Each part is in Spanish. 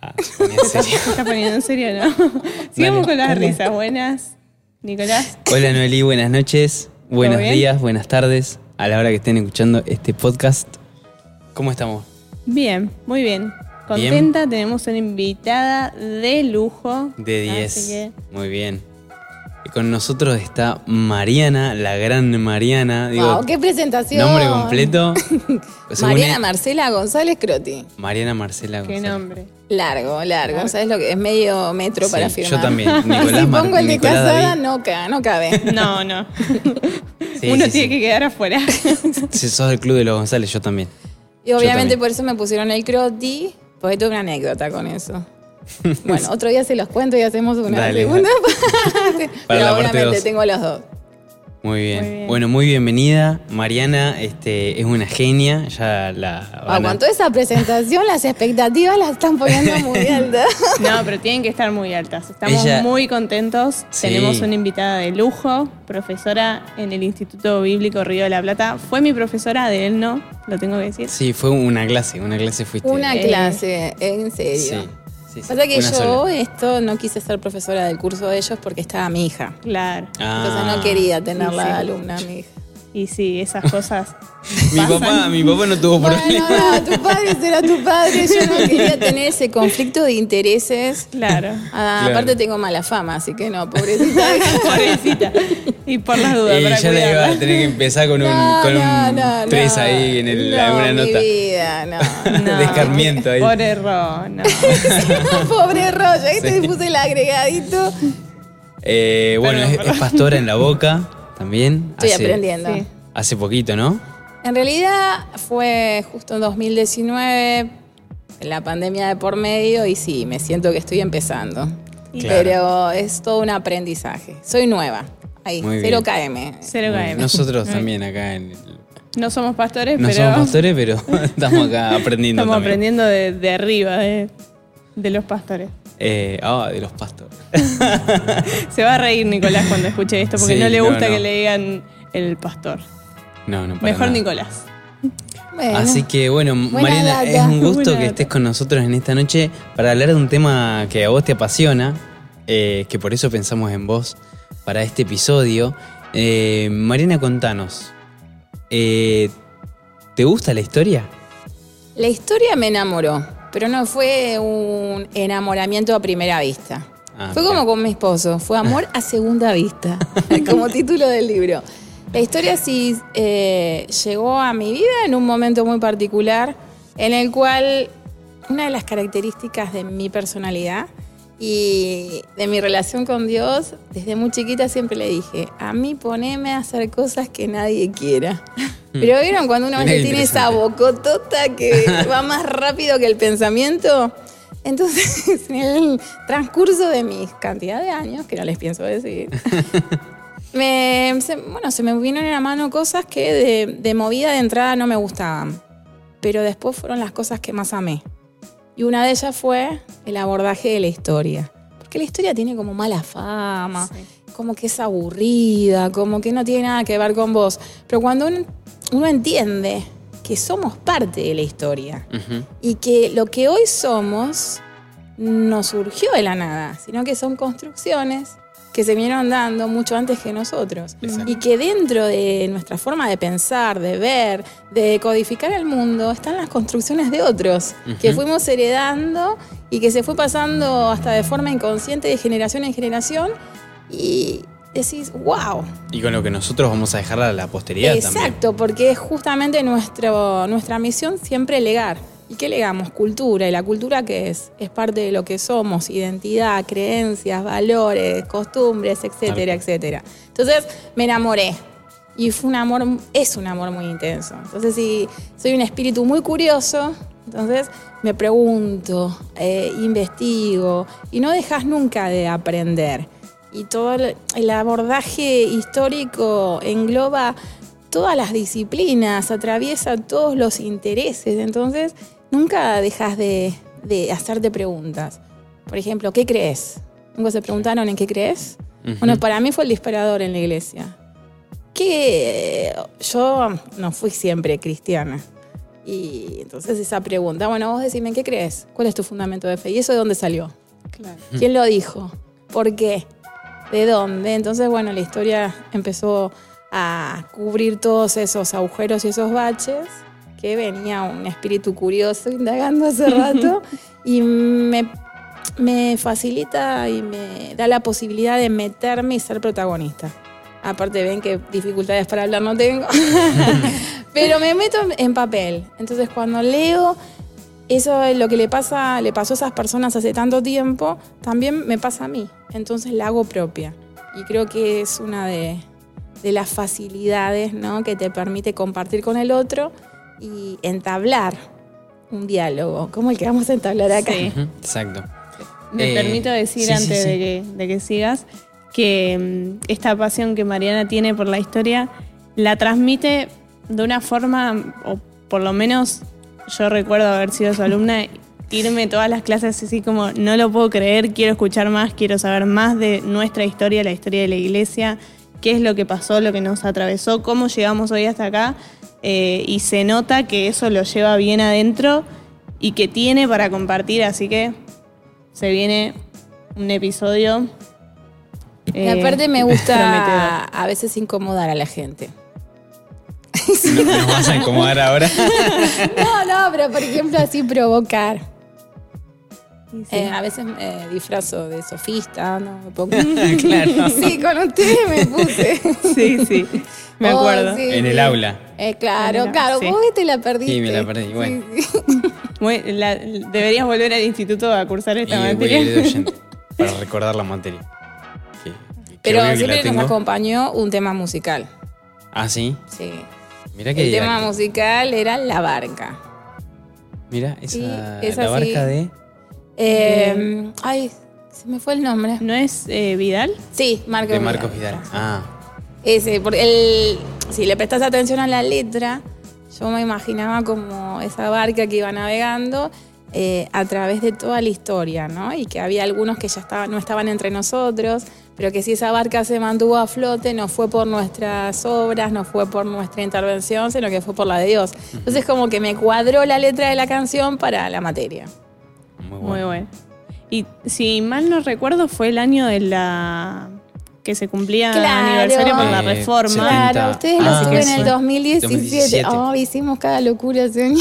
Ah, se está poniendo en serio, ¿no? Sigamos con las risas. Buenas, Nicolás. Hola Noelí, buenas noches, buenos bien? días, buenas tardes, a la hora que estén escuchando este podcast. ¿Cómo estamos? Bien, muy bien. Contenta, tenemos una invitada de lujo. De Así 10. que, Muy bien. Con nosotros está Mariana, la gran Mariana. Digo, Wow, qué presentación. nombre completo. según Mariana Marcela González Croti. Mariana Marcela qué González. nombre. Largo, largo. ¿Sabes lo que es? Medio metro Sí, para yo firmar. también. Nicolás si Mar- pongo el de Nicolás casada, David. no, ca- no cabe. No, no. Sí, Uno sí, tiene sí. que quedar afuera. Si sos del club de los González, yo también. Y obviamente también. por eso me pusieron el Croti, porque tuve una anécdota con eso. Bueno, otro día se los cuento y hacemos una Dale. segunda parte. Para la Pero parte obviamente dos. tengo los dos. Muy bien. Muy bien. Bueno, muy bienvenida. Mariana este, es una genia. Ya la Ah, van a- con toda esa presentación, las expectativas las están poniendo muy altas. No, pero tienen que estar muy altas. Estamos Ella- muy contentos. Sí. Tenemos una invitada de lujo, profesora en el Instituto Bíblico Río de la Plata. Fue mi profesora, de él no, lo tengo que decir. Sí, fue una clase, una clase fuiste. Una Eh, clase, en serio. sí, sí, Pasa que yo sola. esto no quise ser profesora del curso de ellos porque estaba mi hija. Claro. Entonces Ah. no quería tenerla Sí, alumna mi hija. Y sí, esas cosas. Mi pasan. papá, mi papá no tuvo Bueno, problema. no, tu padre será tu padre. Yo no quería tener ese conflicto de intereses. Claro. Ah, Claro. Aparte tengo mala fama, así que no, pobrecita. Pobrecita. Y por las dudas, Y para ya le iba a tener que empezar con un, No, con no, un no, 3 no. ahí en el, no, alguna mi nota. vida, no. No. de escarmiento ahí. Pobre Ro, no. Pobre rollo, ahí te puse el agregadito. Eh, bueno, Perdón, es, perdón. es pastora en la boca también. Estoy hace, aprendiendo. Sí. Hace poquito, ¿no? En realidad fue justo en 2019, la pandemia de por medio, y sí, me siento que estoy empezando. Claro. Pero es todo un aprendizaje. Soy nueva. Ahí, Muy 0 bien. KM. Cero Bueno, KM. nosotros también acá en el- No somos pastores, No pero somos pastores, pero estamos acá aprendiendo estamos también. aprendiendo de, de arriba, de, de los pastores. Eh, ah, de los pastores. Se va a reír Nicolás cuando escuche esto, porque Sí, no le gusta no. que le digan el pastor. No, no, para Mejor nada. Nicolás. Bueno, Así que bueno, Buena Mariana, data. es un gusto Buena que data. estés con nosotros en esta noche para hablar de un tema que a vos te apasiona, eh, que por eso pensamos en vos para este episodio. Eh, Mariana, contanos, eh, ¿te gusta la historia? la historia me enamoró, pero no fue un enamoramiento a primera vista. Ah, fue como con mi esposo, fue amor a segunda vista, como título del libro. La historia sí eh, llegó a mi vida en un momento muy particular, en el cual una de las características de mi personalidad y de mi relación con Dios, desde muy chiquita siempre le dije, a mí poneme a hacer cosas que nadie quiera. Pero vieron cuando uno tiene esa bocotota que va más rápido que el pensamiento. Entonces, en el transcurso de mis cantidad de años, que no les pienso decir, me, se- bueno, se me vinieron a la mano cosas que de, de movida de entrada no me gustaban. Pero después fueron las cosas que más amé. Y una de ellas fue el abordaje de la historia. Porque la historia tiene como mala fama, como que es aburrida, como que no tiene nada que ver con vos. Pero cuando uno, uno entiende que somos parte de la historia y que lo que hoy somos no surgió de la nada, sino que son construcciones que se vinieron dando mucho antes que nosotros. Exacto. Y que dentro de nuestra forma de pensar, de ver, de codificar el mundo, están las construcciones de otros, que fuimos heredando y que se fue pasando hasta de forma inconsciente de generación en generación. Y decís, wow, Y con lo que nosotros vamos a dejar a la posteridad también. Exacto, porque es justamente nuestro, nuestra misión siempre legar. ¿Y qué legamos? Cultura. ¿Y la cultura qué es? Es parte de lo que somos, identidad, creencias, valores, costumbres, etcétera, etcétera. Entonces me enamoré. Y fue un amor, es un amor muy intenso. Entonces, si soy un espíritu muy curioso, entonces me pregunto, eh, investigo, y no dejas nunca de aprender. Y todo el abordaje histórico engloba todas las disciplinas, atraviesa todos los intereses, entonces nunca dejas de, de hacerte preguntas. Por ejemplo, ¿qué crees? ¿Nunca se preguntaron en qué crees? Bueno, para mí fue el disparador en la iglesia. Que yo no fui siempre cristiana. Y entonces esa pregunta, bueno, vos decime, ¿qué crees? ¿Cuál es tu fundamento de fe? ¿Y eso de dónde salió? Claro. ¿Quién lo dijo? ¿Por qué? ¿De dónde? Entonces, bueno, la historia empezó a cubrir todos esos agujeros y esos baches que venía un espíritu curioso indagando hace rato y me, me facilita y me da la posibilidad de meterme y ser protagonista. Aparte ven que dificultades para hablar no tengo, pero me meto en papel. Entonces cuando leo eso es lo que le pasa, le pasó a esas personas hace tanto tiempo, también me pasa a mí. Entonces la hago propia. Y creo que es una de, de las facilidades ¿no? que te permite compartir con el otro y entablar un diálogo, como el que vamos a entablar acá. Sí. Exacto. Me Eh, permito decir sí, antes sí. De, que, de que sigas que mm, esta pasión que Mariana tiene por la historia la transmite de una forma, o por lo menos yo recuerdo haber sido su alumna, irme todas las clases así como no lo puedo creer, quiero escuchar más, quiero saber más de nuestra historia, la historia de la iglesia, qué es lo que pasó, lo que nos atravesó, cómo llegamos hoy hasta acá. Eh, y se nota que eso lo lleva bien adentro y que tiene para compartir, así que se viene un episodio. Y eh, aparte me gusta a veces incomodar a la gente. ¿No- ¿Nos vas a incomodar ahora? No, no, pero por ejemplo así provocar. Y sí. Eh, a veces me disfrazo de sofista, ¿no? Me pongo... claro. Sí, con ustedes me puse. sí, sí, me Oh, acuerdo. sí, En el sí. aula. Eh, claro, el- claro, sí. vos te la perdiste. Sí, me la perdí, bueno. Sí, sí. Muy- la- deberías volver al instituto a cursar Y esta voy a materia. ir de oyente para recordar la materia. Que Pero siempre nos tengo. acompañó un tema musical. Ah, sí. Sí. Mira que El tema musical era La Barca. Mira, esa, Sí, es la barca de. Eh, ay, se me fue el nombre. ¿No es eh, Vidal? Sí, Marcos De Marcos Vidal. Ah, Ese, porque el, si le prestas atención a la letra, yo me imaginaba como esa barca que iba navegando eh, a través de toda la historia, ¿no? Y que había algunos que ya estaban, no estaban entre nosotros, pero que si esa barca se mantuvo a flote no fue por nuestras obras, no fue por nuestra intervención, sino que fue por la de Dios. Entonces como que me cuadró la letra de la canción para la materia. Muy Muy bueno. Y si mal no recuerdo, fue el año de la que se cumplía Claro. aniversario por la Eh, reforma. 70. Claro, ustedes lo Ah, hicieron en el 2017. 2017. Oh, hicimos cada locura ese año.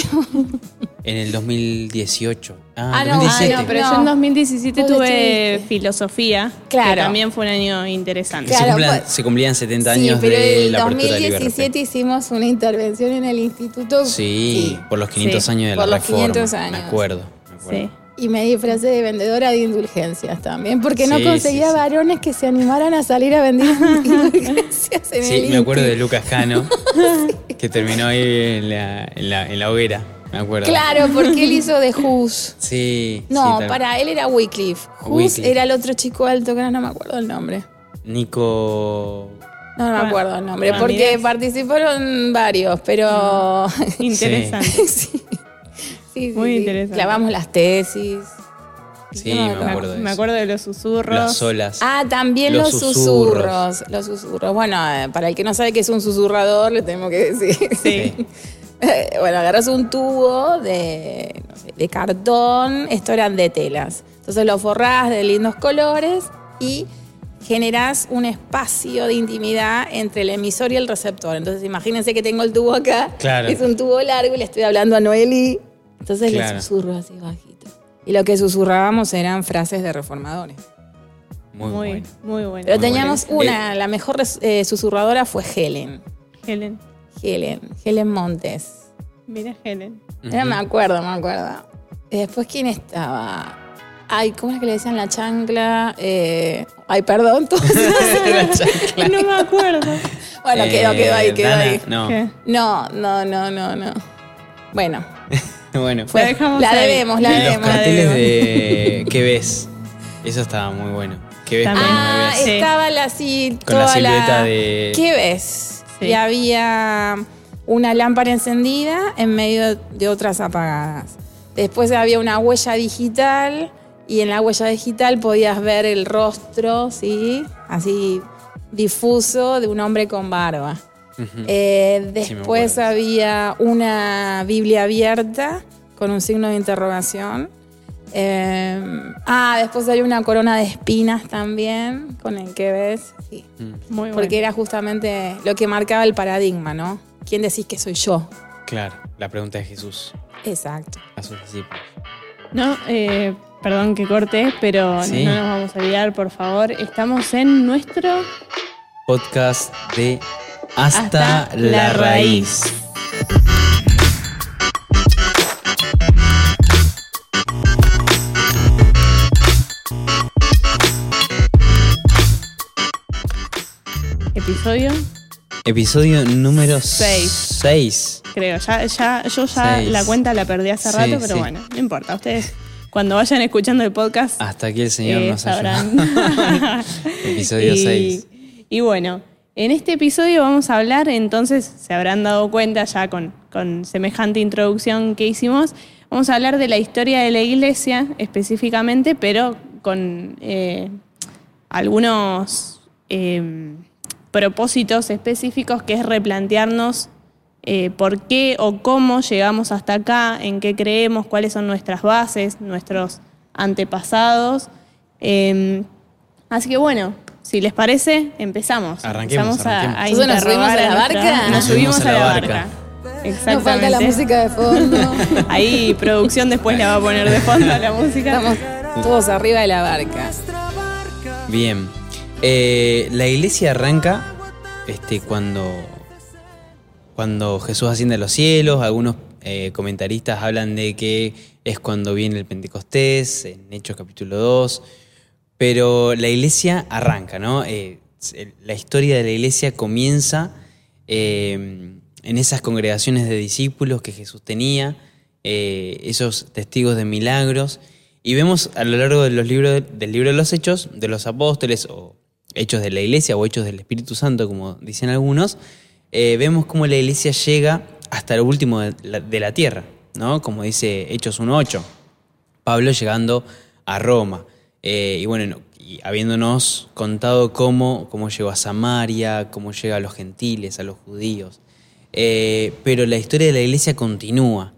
En el 2018. Ah, Ah, no, 2017. Ah, no, pero No. yo en 2017 Vos tuve filosofía, Claro. que también fue un año interesante. Claro. se, cumplan- pues- se cumplían 70 Sí, años pero de en la apertura del 2017 IBRP. hicimos una intervención en el instituto. Sí, por los 500 Sí, años de por la los reforma. 500 años. Me acuerdo. me acuerdo. Sí. Y me disfracé de vendedora de indulgencias también, porque no conseguía sí, sí. varones que se animaran a salir a vender indulgencias en Sí, el me acuerdo de. Lucas Cano, que terminó ahí en la, en la, en la hoguera. Me acuerdo. Claro, porque él hizo de Hus. Sí. No, para él era Wycliffe. Hus Wycliffe. era el otro chico alto que no me acuerdo el nombre. Nico. No, no me Bueno, acuerdo el nombre, porque mirá. participaron varios, pero... Interesante. sí. Sí, sí, Muy sí. interesante. Clavamos las tesis. Sí, no me acuerdo. acuerdo de Me eso. acuerdo de los susurros. Las olas. Ah, también Los los, susurros. susurros. Los susurros. Bueno, para el que no sabe qué es un susurrador, le tengo que decir. Sí. Bueno, agarras un tubo de, no sé, de cartón, esto eran de telas. Entonces lo forrás de lindos colores y generás un espacio de intimidad entre el emisor y el receptor. Entonces imagínense que tengo el tubo acá, Claro. es un tubo largo y le estoy hablando a Noeli. Entonces Claro. le susurro así bajito. Y lo que susurrábamos eran frases de reformadores. Muy, Muy, bueno. muy bueno. Pero Muy teníamos bueno. una, la mejor eh, susurradora fue Helen. Helen. Helen, Helen Montes. Mira Helen. Era, me acuerdo, me acuerdo. Y después, ¿quién estaba? Ay, ¿cómo es que le decían la chancla? Eh, ay, perdón. todos No me acuerdo. bueno, quedó, quedó ahí, Eh, quedó Dana, ahí. No. ¿Qué? No, no, no, no, no. Bueno, bueno. fue, dejamos la debemos, la Y los debemos. carteles de ¿Qué ves? Eso estaba muy bueno. ¿Qué ves Ah, ves? Estaba la, así, Con la toda silueta de- ¿Qué ves? Sí. Y había una lámpara encendida en medio de otras apagadas. Después había una huella digital y en la huella digital podías ver el rostro, ¿sí? Así difuso de un hombre con barba. Eh, después había una Biblia abierta con un signo de interrogación. Eh, ah, después hay una corona de espinas también, con el que ves. Sí. Muy bueno. Porque era justamente lo que marcaba el paradigma, ¿no? ¿Quién decís que soy yo? Claro, la pregunta de Jesús Exacto. a sus discípulos. No, eh, perdón que corte, pero Sí. no nos vamos a olvidar, por favor. Estamos en nuestro Podcast de Hasta, Hasta la, la raíz. episodio, Episodio número Seis. 6. creo. Ya, ya, yo ya Seis. la cuenta la perdí hace Sí, rato, pero sí. bueno, no importa. Ustedes, cuando vayan escuchando el podcast, Hasta aquí el Señor eh, nos sabrán. ayuda. Episodio y, 6. y bueno, en este episodio vamos a hablar, entonces se habrán dado cuenta ya con, con semejante introducción que hicimos, vamos a hablar de la historia de la iglesia específicamente, pero con eh, algunos eh, propósitos específicos que es replantearnos eh, por qué o cómo llegamos hasta acá, en qué creemos, cuáles son nuestras bases, nuestros antepasados. Eh, así que bueno, si les parece, empezamos. Arranquemos, Empezamos a- arranquemos. a Entonces nos subimos a la nuestra- barca. Nos subimos a la barca. Exactamente. Nos falta la música de fondo. Ahí producción después la va a poner de fondo la música. Estamos todos arriba de la barca. Bien. Eh, la iglesia arranca este, cuando, cuando Jesús asciende a los cielos. Algunos eh, comentaristas hablan de que es cuando viene el Pentecostés, en Hechos capítulo 2. Pero la iglesia arranca, ¿no? Eh, la historia de la iglesia comienza eh, en esas congregaciones de discípulos que Jesús tenía, eh, esos testigos de milagros. Y vemos a lo largo de los libros, del libro de los Hechos, de los apóstoles, o Hechos de la Iglesia, o Hechos del Espíritu Santo, como dicen algunos, eh, vemos cómo la Iglesia llega hasta lo último de la, de la tierra, ¿no? Como dice Hechos 1.8. Pablo llegando a Roma. Eh, y bueno, habiéndonos contado cómo, cómo llegó a Samaria, cómo llega a los gentiles, a los judíos. Eh, pero la historia de la iglesia continúa.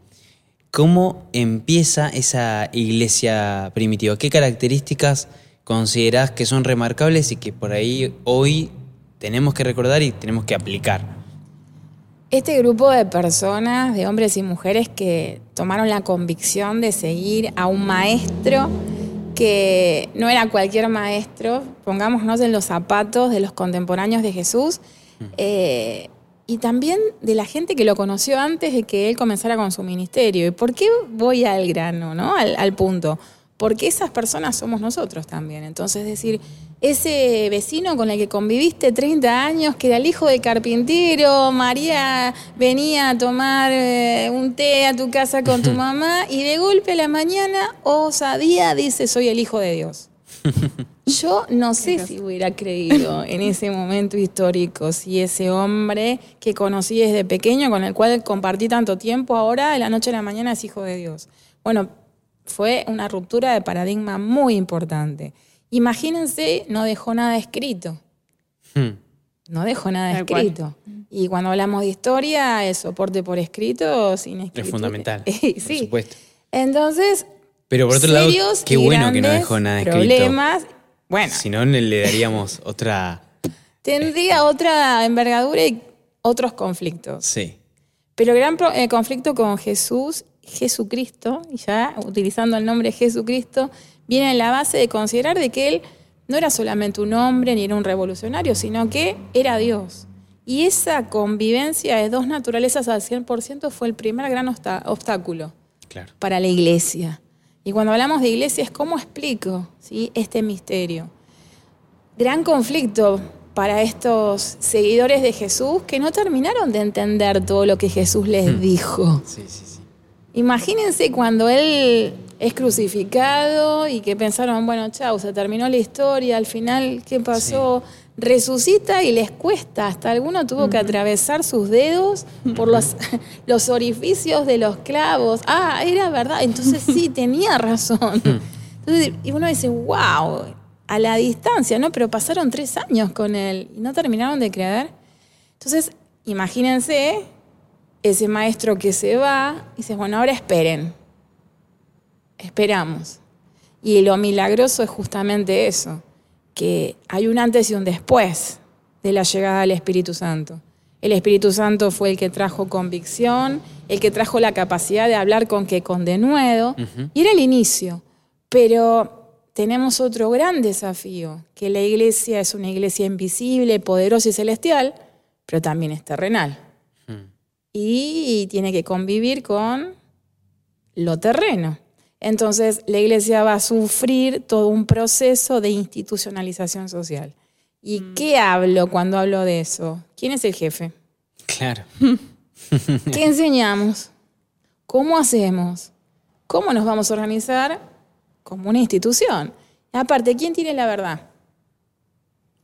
¿Cómo empieza esa iglesia primitiva? ¿Qué características considerás que son remarcables y que por ahí hoy tenemos que recordar y tenemos que aplicar? Este grupo de personas, de hombres y mujeres que tomaron la convicción de seguir a un maestro que no era cualquier maestro, pongámonos en los zapatos de los contemporáneos de Jesús, eh, y también de la gente que lo conoció antes de que él comenzara con su ministerio. ¿Y por qué voy al grano, no? al, al punto? Porque esas personas somos nosotros también. Entonces, decir, ese vecino con el que conviviste 30 años, que era el hijo del carpintero, María venía a tomar eh, un té a tu casa con tu mamá y de golpe a la mañana, osadía, dice, soy el hijo de Dios. Yo no sé si hubiera creído en ese momento histórico si ese hombre que conocí desde pequeño, con el cual compartí tanto tiempo, ahora de la noche a la mañana es hijo de Dios. Bueno, fue una ruptura de paradigma muy importante. Imagínense, no dejó nada escrito. Hmm. No dejó nada Tal cual. escrito. Y cuando hablamos de historia, el soporte por escrito, sin escrito. Es fundamental, sí. por supuesto. Entonces, Pero por otro lado, qué bueno que no dejó nada escrito. Problemas. Bueno, Si no, le daríamos otra... tendría otra envergadura y otros conflictos. Sí. Pero gran eh, conflicto con Jesús, Jesucristo, y ya utilizando el nombre Jesucristo, viene en la base de considerar de que él no era solamente un hombre ni era un revolucionario, sino que era Dios. Y esa convivencia de dos naturalezas al 100% fue el primer gran obstáculo Claro. para la iglesia. Y cuando hablamos de iglesia es cómo explico ¿sí? este misterio. Gran conflicto para estos seguidores de Jesús que no terminaron de entender todo lo que Jesús les dijo. Sí, sí, sí. Imagínense cuando él es crucificado y que pensaron, bueno, chau, se terminó la historia, al final, ¿qué pasó? Resucita y les cuesta, hasta alguno tuvo que atravesar sus dedos por los, los orificios de los clavos. Ah, era verdad, entonces sí, tenía razón. Entonces, y uno dice, wow, a la distancia, ¿no? Pero pasaron tres años con él y no terminaron de creer. Entonces, imagínense ese maestro que se va y dice, bueno, ahora esperen. Esperamos. Y lo milagroso es justamente eso, que hay un antes y un después de la llegada del Espíritu Santo. El Espíritu Santo fue el que trajo convicción, el que trajo la capacidad de hablar con que con denuedo, y era el inicio. Pero tenemos otro gran desafío, que la iglesia es una iglesia invisible, poderosa y celestial, pero también es terrenal. Y tiene que convivir con lo terreno. Entonces, la iglesia va a sufrir todo un proceso de institucionalización social. ¿Y mm. qué hablo cuando hablo de eso? ¿Quién es el jefe? Claro. ¿Qué enseñamos? ¿Cómo hacemos? ¿Cómo nos vamos a organizar como una institución? Y aparte, ¿quién tiene la verdad?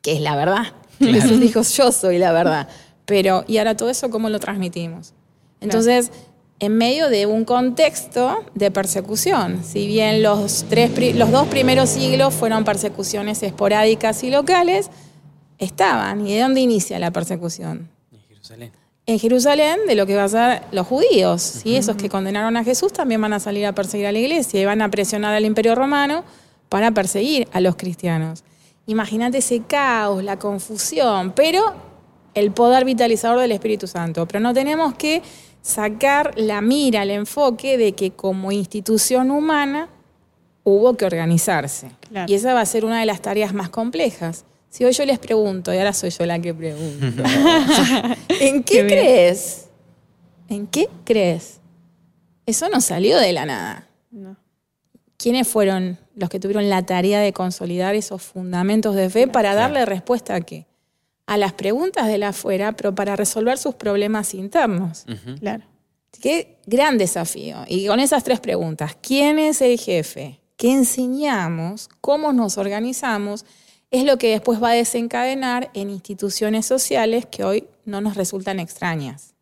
¿Qué es la verdad? Jesús dijo, yo soy la verdad. Pero, ¿y ahora todo eso cómo lo transmitimos? Entonces, en medio de un contexto de persecución. Si bien los, tres, los dos primeros siglos fueron persecuciones esporádicas y locales, estaban. ¿Y de dónde inicia la persecución? En Jerusalén. En Jerusalén, de lo que van a ser los judíos. ¿sí? Esos que condenaron a Jesús también van a salir a perseguir a la iglesia y van a presionar al imperio romano para perseguir a los cristianos. Imagínate ese caos, la confusión, pero el poder vitalizador del Espíritu Santo. Pero no tenemos que sacar la mira, el enfoque de que como institución humana hubo que organizarse. Y esa va a ser una de las tareas más complejas. Si hoy yo les pregunto, y ahora soy yo la que pregunto, ¿en qué, crees? ¿En qué crees? Eso no salió de la nada. ¿Quiénes fueron los que tuvieron la tarea de consolidar esos fundamentos de fe para darle respuesta a qué? A las preguntas de la afuera, pero para resolver sus problemas internos. Claro. Qué gran desafío. Y con esas tres preguntas, ¿quién es el jefe? ¿Qué enseñamos? ¿Cómo nos organizamos? Es lo que después va a desencadenar en instituciones sociales que hoy no nos resultan extrañas.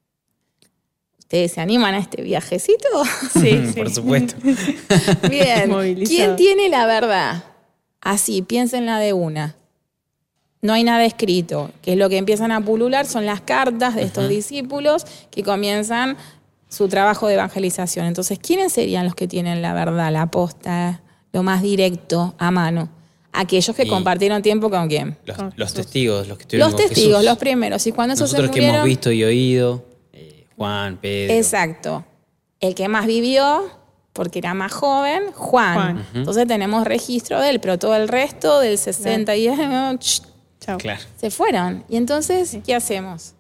¿Ustedes se animan a este viajecito? Sí, por supuesto. Bien. ¿Quién tiene la verdad? Así, piénsenla de una no hay nada escrito, que es lo que empiezan a pulular, son las cartas de estos discípulos que comienzan su trabajo de evangelización. Entonces, ¿quiénes serían los que tienen la verdad, la posta, lo más directo, a mano? Aquellos que compartieron tiempo con quién? Los, testigos, los que estuvieron Los testigos, los primeros. Y cuando Nosotros que hemos visto y oído, eh, Juan, Pedro. Exacto. El que más vivió, porque era más joven, Juan. Entonces tenemos registro de él, pero todo el resto del 60 y se fueron. Y entonces, ¿qué hacemos?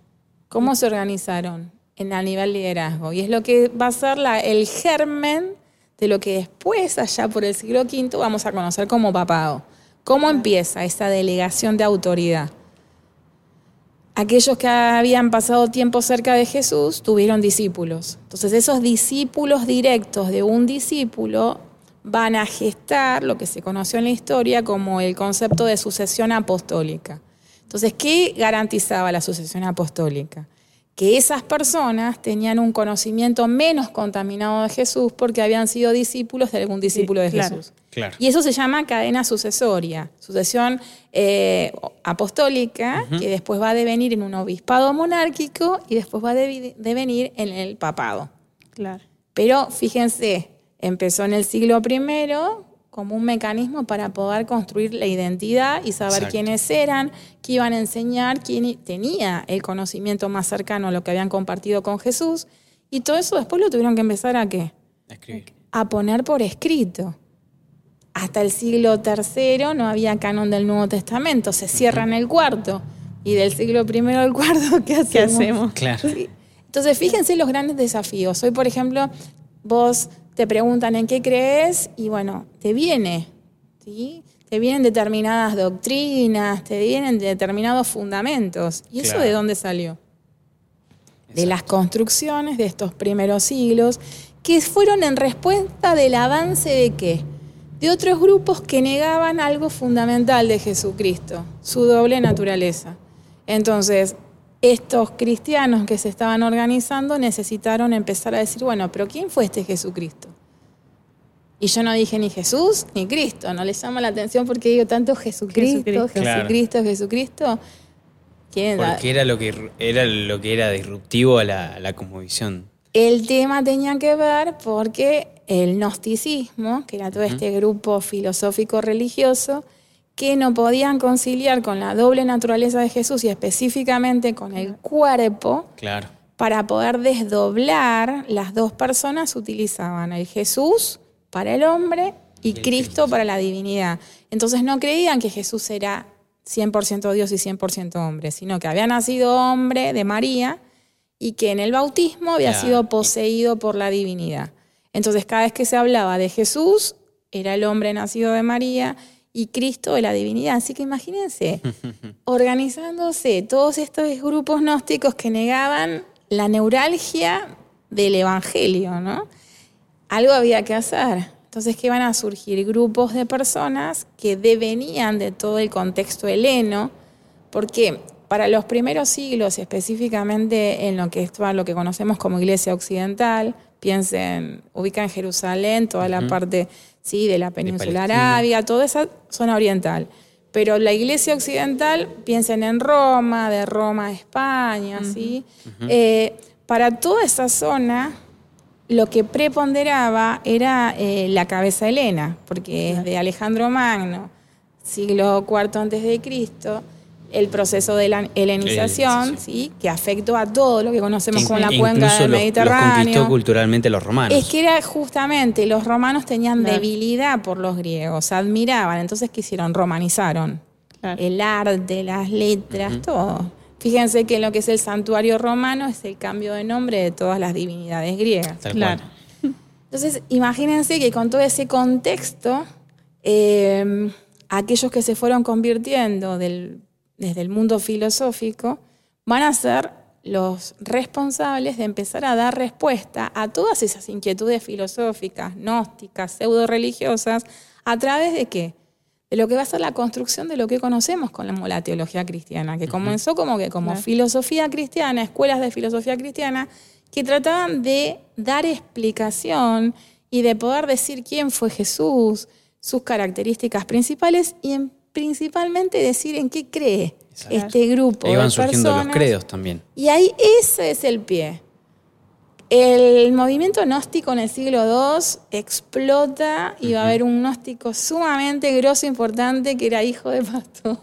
¿Cómo se organizaron en, a nivel liderazgo? Y es lo que va a ser la, el germen de lo que después, allá por el siglo V, vamos a conocer como papado. ¿Cómo empieza esa delegación de autoridad? Aquellos que habían pasado tiempo cerca de Jesús tuvieron discípulos. Entonces esos discípulos directos de un discípulo van a gestar lo que se conoció en la historia como el concepto de sucesión apostólica. Entonces, ¿qué garantizaba la sucesión apostólica? Que esas personas tenían un conocimiento menos contaminado de Jesús porque habían sido discípulos de algún discípulo de Jesús. Y eso se llama cadena sucesoria, sucesión eh, apostólica, que después va a devenir en un obispado monárquico y después va a devenir en el papado. Claro. Pero fíjense, empezó en el siglo I como un mecanismo para poder construir la identidad y saber quiénes eran, qué iban a enseñar, quién tenía el conocimiento más cercano a lo que habían compartido con Jesús. Y todo eso después lo tuvieron que empezar a qué? A poner por escrito. Hasta el siglo III no había canon del Nuevo Testamento, se cierra en el cuarto. Y del siglo I al cuarto, ¿qué hacemos? Claro. Entonces, fíjense los grandes desafíos. Hoy, por ejemplo, vos te preguntan en qué crees y bueno, te viene, ¿sí? Te vienen determinadas doctrinas, te vienen determinados fundamentos. ¿Y eso de dónde salió? De las construcciones de estos primeros siglos, que fueron en respuesta del avance de qué? De otros grupos que negaban algo fundamental de Jesucristo, su doble naturaleza. Entonces, estos cristianos que se estaban organizando necesitaron empezar a decir, bueno, pero ¿quién fue este Jesucristo? Y yo no dije ni Jesús ni Cristo, no les llama la atención porque digo tanto Jesucristo, Jesucristo, Jesucristo. quieren dar- Porque era lo que era lo que era disruptivo a la, a la cosmovisión. El tema tenía que ver porque el gnosticismo, que era todo este grupo filosófico religioso, que no podían conciliar con la doble naturaleza de Jesús y específicamente con el cuerpo, Claro. para poder desdoblar las dos personas utilizaban el Jesús para el hombre y, el Cristo, Cristo. para la divinidad. Entonces no creían que Jesús era 100% Dios y 100% hombre, sino que había nacido hombre de María y que en el bautismo había sido poseído por la divinidad. Entonces cada vez que se hablaba de Jesús, era el hombre nacido de María y Cristo de la divinidad. Así que imagínense, organizándose todos estos grupos gnósticos que negaban la neuralgia del Evangelio, ¿no? Algo había que hacer. Entonces, que van a surgir grupos de personas que devenían de todo el contexto heleno, porque para los primeros siglos, específicamente en lo que es lo que conocemos como Iglesia Occidental, piensen, ubican Jerusalén, toda la parte sí, de la península Palestina. arábiga, toda esa zona oriental. Pero la Iglesia Occidental, piensen en Roma, de Roma a España, ¿sí? Eh, para toda esa zona, lo que preponderaba era eh, la cabeza helena, porque es de Alejandro Magno, siglo IV antes de Cristo, el proceso de la helenización, Helenización. ¿sí? que afectó a todo lo que conocemos como la cuenca del Mediterráneo. Los conquistó culturalmente los romanos. Es que era justamente, los romanos tenían Claro. debilidad por los griegos, admiraban, entonces ¿qué hicieron? Romanizaron. Claro. El arte, las letras, todo. Fíjense que lo que es el santuario romano es el cambio de nombre de todas las divinidades griegas. Tal Claro. cual. Entonces, imagínense que con todo ese contexto, eh, aquellos que se fueron convirtiendo del- desde el mundo filosófico van a ser los responsables de empezar a dar respuesta a todas esas inquietudes filosóficas, gnósticas, pseudo religiosas, a través de qué? De lo que va a ser la construcción de lo que conocemos como la teología cristiana, que comenzó como que como filosofía cristiana, escuelas de filosofía cristiana, que trataban de dar explicación y de poder decir quién fue Jesús, sus características principales y en- principalmente decir en qué cree Exacto. este grupo Ahí van de surgiendo los personas. credos también. Y ahí ese es el pie. El movimiento gnóstico en el siglo II explota y va a haber un gnóstico sumamente grosso, importante, que era hijo de pastor.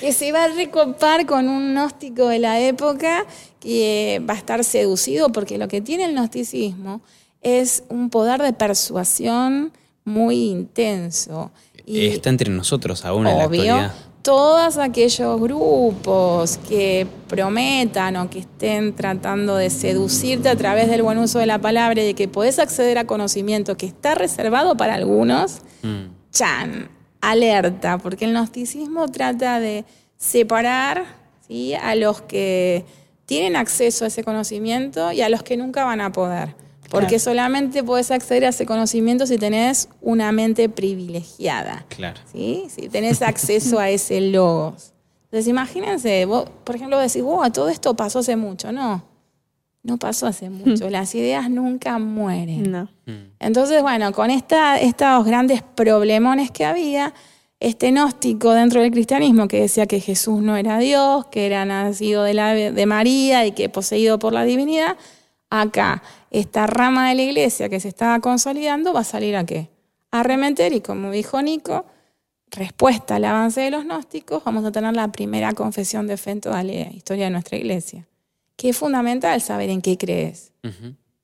Que se va a recopar con un gnóstico de la época que va a estar seducido porque lo que tiene el gnosticismo es un poder de persuasión muy intenso. Y Está entre nosotros aún en la obvio, actualidad. todos aquellos grupos que prometan o que estén tratando de seducirte a través del buen uso de la palabra y de que podés acceder a conocimiento que está reservado para algunos, Mm. chan, alerta, porque el gnosticismo trata de separar ¿sí? a los que tienen acceso a ese conocimiento y a los que nunca van a poder. Porque Claro. solamente podés acceder a ese conocimiento si tenés una mente privilegiada. Claro. ¿sí? Si tenés acceso a ese logos. Entonces, imagínense, vos, por ejemplo, decís, wow, todo esto pasó hace mucho. No, no pasó hace mucho. Las ideas nunca mueren. No. Mm. Entonces, bueno, con esta, estos grandes problemones que había, este gnóstico dentro del cristianismo que decía que Jesús no era Dios, que era nacido de, la, de María y que poseído por la divinidad, acá, esta rama de la iglesia que se estaba consolidando va a salir a qué? A remeter y como dijo Nico, respuesta al avance de los gnósticos, vamos a tener la primera confesión de fe en toda la historia de nuestra iglesia. Que es fundamental saber en qué crees.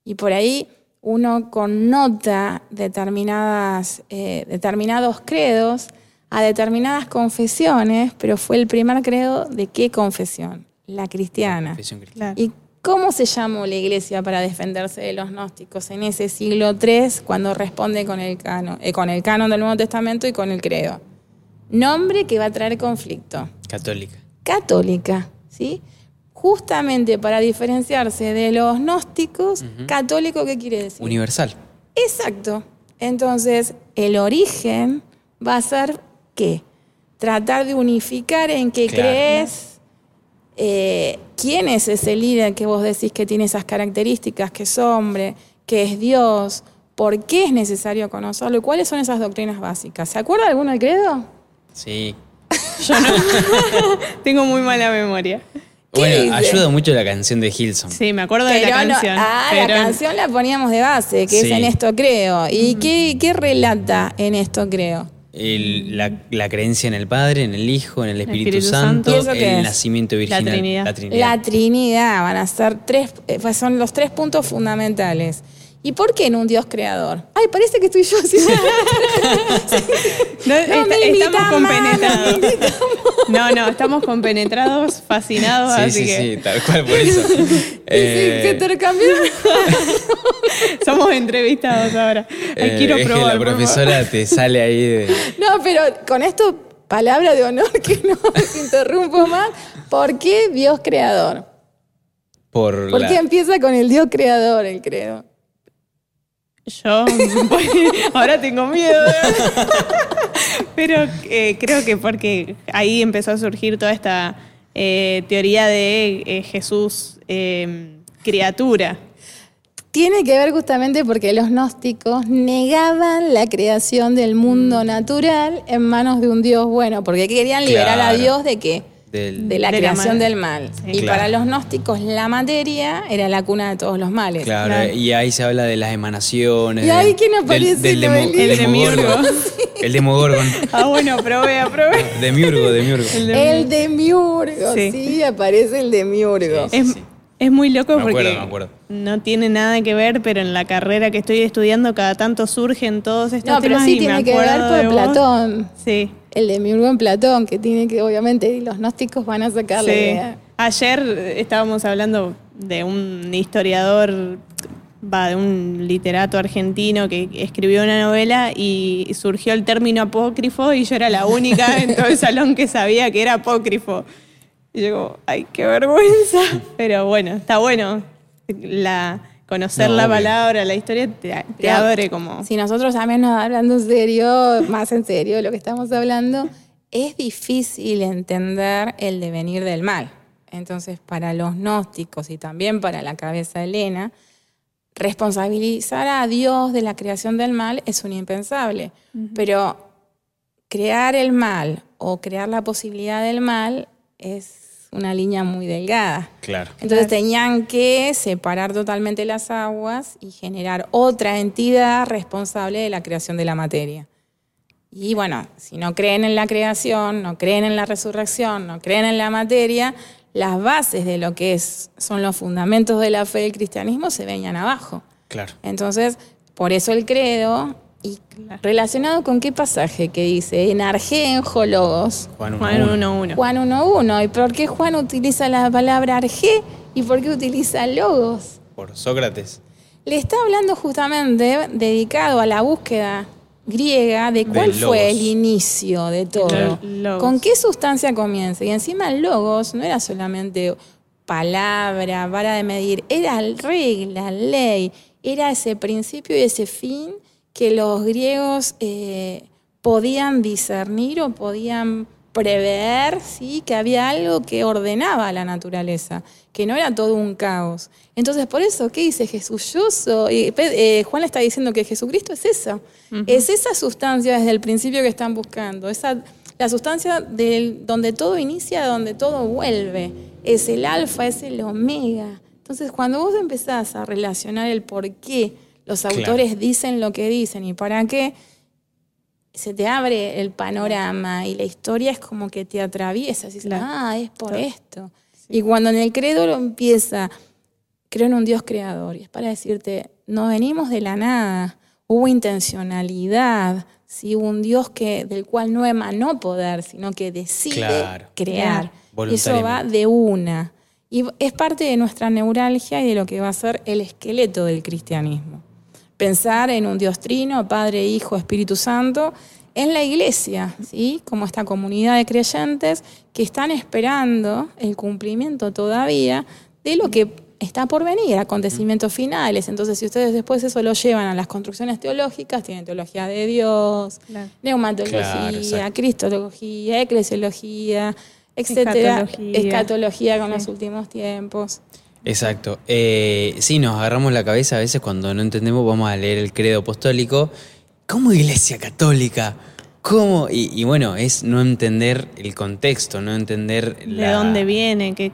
Y por ahí uno connota determinadas, eh, determinados credos a determinadas confesiones, pero fue el primer credo de qué confesión? La cristiana. Confesión cristiana. Claro. ¿Y cómo se llamó la iglesia para defenderse de los gnósticos en ese siglo III cuando responde con el canon, eh, con el canon del Nuevo Testamento y con el credo? Nombre que va a traer conflicto Católica. católica, ¿sí? Justamente para diferenciarse de los gnósticos, católico, ¿qué quiere decir? Universal. Exacto. Entonces, el origen va a ser qué? Tratar de unificar en qué Claro. crees, eh, quién es ese líder que vos decís que tiene esas características, que es hombre, que es Dios, por qué es necesario conocerlo y cuáles son esas doctrinas básicas. ¿Se acuerda alguno del credo? Sí. Yo no. Tengo muy mala memoria. ¿Qué Bueno, dice? ayuda mucho la canción de Hilson. Sí, me acuerdo de la no- canción. ah, pero la canción la poníamos de base, que Sí. es en esto creo. ¿Y qué, qué relata en esto creo? El- la, la creencia en el Padre, en el Hijo, en el Espíritu, Espíritu Santo, Santo. ¿Y eso qué el es? nacimiento virginal. Trinidad. La Trinidad. La Trinidad van a ser tres, eh, pues son los tres puntos fundamentales. ¿Y por qué en un Dios creador? Ay, parece que estoy yo haciendo. No, No está- me estamos compenetrados. no No, estamos compenetrados, fascinados, Sí, así sí, que sí, tal cual por eso. Sí, Eh, que intercambiaron. somos entrevistados ahora. Ay, eh, quiero es que la profesora te sale ahí de... No, pero con esto, palabra de honor que no os interrumpo más. ¿Por qué Dios creador? Por, ¿Por la- qué empieza con el Dios creador el credo? Yo ahora tengo miedo. Pero eh, creo que porque ahí empezó a surgir toda esta eh, teoría de eh, Jesús eh, criatura. Tiene que ver justamente porque los gnósticos negaban la creación del mundo natural en manos de un Dios bueno, porque querían liberar a. Dios de qué? Del- De la De creación del mal. Sí. Y Claro. para los gnósticos la materia era la cuna de todos los males. Claro, Claro. y ahí se habla de las emanaciones. ¿Y ahí quién aparece, Del, del, El Demogorgon. demiurgo. El Demogorgon. Ah, bueno, probé, aprobé. Demiurgo, Demiurgo. El demiurgo, sí. Sí. aparece el demiurgo. Sí, Es, sí. Es muy loco Me porque acuerdo, me acuerdo. no tiene nada que ver, pero en la carrera que estoy estudiando cada tanto surgen todos estos No, pero temas sí y tiene me que ver acuerdo por de. Platón. Sí. El demiurgo en Platón, que tiene que, obviamente, y los gnósticos van a sacar la Sí. idea. Ayer estábamos hablando de un historiador, va, de un literato argentino que escribió una novela y surgió el término apócrifo y yo era la única en todo el salón que sabía que era apócrifo. Y yo como, ay, qué vergüenza. Pero bueno, está bueno. La, conocer No, la palabra, la historia te, te Pero abre como... Si nosotros también nos hablando en serio, más en serio de lo que estamos hablando, es difícil entender el devenir del mal. Entonces, para los gnósticos y también para la cabeza de Elena, responsabilizar a Dios de la creación del mal es un impensable. Pero crear el mal o crear la posibilidad del mal es una línea muy delgada. Claro. Entonces tenían que separar totalmente las aguas y generar otra entidad responsable de la creación de la materia. Y bueno, si no creen en la creación, no creen en la resurrección, no creen en la materia, las bases de lo que es, son los fundamentos de la fe del cristianismo se venían abajo. Claro. Entonces, por eso el credo, y relacionado con qué pasaje que dice, en argenjo logos, Juan 1. Juan 1.1. Juan 1.1. ¿Y por qué Juan utiliza la palabra arge y por qué utiliza logos? Por Sócrates. Le está hablando justamente dedicado a la búsqueda griega de cuál fue el inicio de todo. Logos. ¿Con qué sustancia comienza? Y encima el logos no era solamente palabra, vara de medir, era regla, ley, era ese principio y ese fin que los griegos eh, podían discernir o podían prever, ¿sí? que había algo que ordenaba la naturaleza, que no era todo un caos. Entonces, por eso, ¿qué dice Jesús? Yo soy. eh, Juan le está diciendo que Jesucristo es eso. Es esa sustancia desde el principio que están buscando. Esa, la sustancia del, donde todo inicia, donde todo vuelve. Es el alfa, es el omega. Entonces, cuando vos empezás a relacionar el por qué los Claro. autores dicen lo que dicen y para qué, se te abre el panorama y la historia es como que te atraviesa. Claro. ah, es por Claro. esto. Y cuando en el credo lo empieza, creo en un Dios creador. Y es para decirte, no venimos de la nada. Hubo intencionalidad, ¿sí? hubo un Dios que, del cual no emanó poder, sino que decide Claro. crear. Y eso va de una. Y es parte de nuestra neuralgia y de lo que va a ser el esqueleto del cristianismo. Pensar en un Dios trino, Padre, Hijo, Espíritu Santo, en la iglesia, ¿sí? como esta comunidad de creyentes que están esperando el cumplimiento todavía de lo que está por venir, acontecimientos finales. Entonces, si ustedes después eso lo llevan a las construcciones teológicas, tienen teología de Dios, Claro. neumatología, Claro, cristología, eclesiología, etcétera, Escatología. escatología con Sí. los últimos tiempos. Exacto. Eh, sí, nos agarramos la cabeza a veces cuando no entendemos, vamos a leer el credo apostólico. ¿Cómo iglesia católica? ¿Cómo? Y, y bueno, es no entender el contexto, no entender de dónde viene, qué,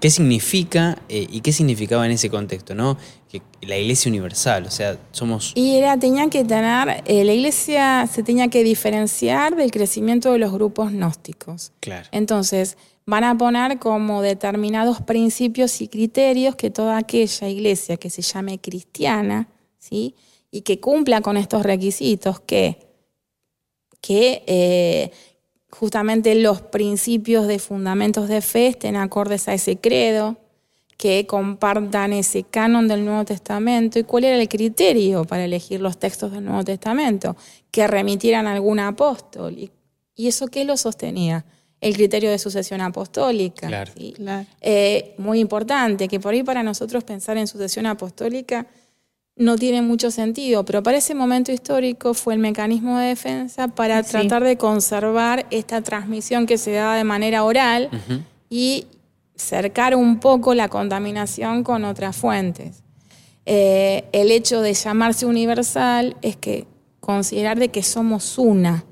qué significa eh, y qué significaba en ese contexto, ¿no? Que la iglesia universal, o sea, somos... Y era, tenía que tener, eh, la iglesia se tenía que diferenciar del crecimiento de los grupos gnósticos. Claro. Entonces, van a poner como determinados principios y criterios que toda aquella iglesia que se llame cristiana, ¿sí? Y que cumpla con estos requisitos, que, que eh, justamente los principios de fundamentos de fe estén acordes a ese credo, que compartan ese canon del Nuevo Testamento. ¿Y cuál era el criterio para elegir los textos del Nuevo Testamento? Que remitieran a algún apóstol. ¿Y, eso qué lo sostenía? El criterio de sucesión apostólica. Claro. ¿sí? Claro. Eh, muy importante, que por ahí para nosotros pensar en sucesión apostólica no tiene mucho sentido, pero para ese momento histórico fue el mecanismo de defensa para Sí. tratar de conservar esta transmisión que se daba de manera oral y cercar un poco la contaminación con otras fuentes. Eh, el hecho de llamarse universal es que considerar de que somos una.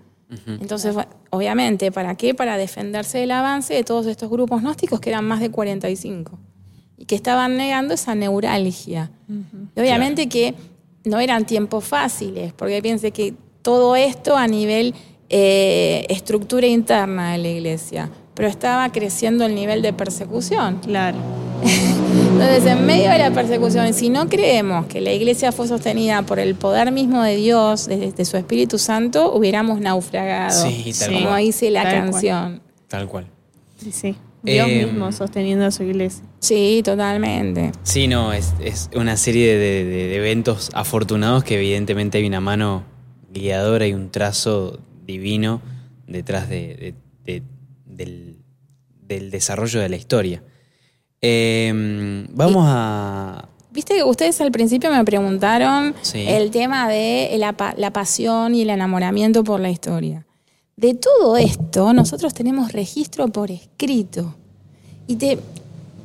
Entonces, bueno, obviamente, ¿para qué? Para defenderse del avance de todos estos grupos gnósticos que eran más de 45 y que estaban negando esa neuralgia. Y obviamente que no eran tiempos fáciles, porque piense que todo esto a nivel eh, estructura interna de la iglesia, pero estaba creciendo el nivel de persecución. Claro. Entonces, en medio de la persecución, si no creemos que la iglesia fue sostenida por el poder mismo de Dios, de, de su Espíritu Santo, hubiéramos naufragado, Sí, tal como cual. dice la Tal cual. canción. Tal cual. Sí, sí. Dios Eh, mismo sosteniendo a su iglesia. Sí, totalmente. Sí, no, es, es una serie de, de- de eventos afortunados que evidentemente hay una mano guiadora y un trazo divino detrás de- de- de- del, del desarrollo de la historia. Eh, vamos a... Viste que ustedes al principio me preguntaron Sí. el tema de la, pa- la pasión y el enamoramiento por la historia. De todo esto, nosotros tenemos registro por escrito. Y, te,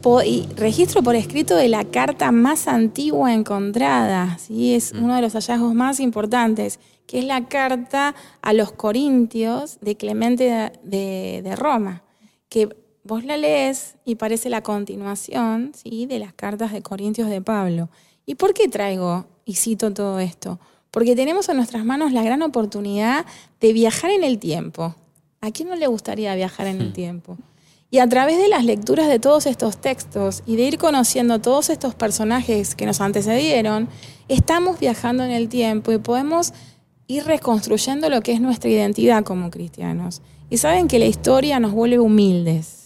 po- y registro por escrito de la carta más antigua encontrada. ¿sí? Es uno de los hallazgos más importantes, que es la carta a los Corintios de Clemente de, de- de Roma, que vos la lees y parece la continuación ¿sí? de las cartas de Corintios de Pablo. ¿Y por qué traigo y cito todo esto? Porque tenemos en nuestras manos la gran oportunidad de viajar en el tiempo. ¿A quién no le gustaría viajar en el tiempo? Y a través de las lecturas de todos estos textos y de ir conociendo todos estos personajes que nos antecedieron, estamos viajando en el tiempo y podemos ir reconstruyendo lo que es nuestra identidad como cristianos. Y saben que la historia nos vuelve humildes.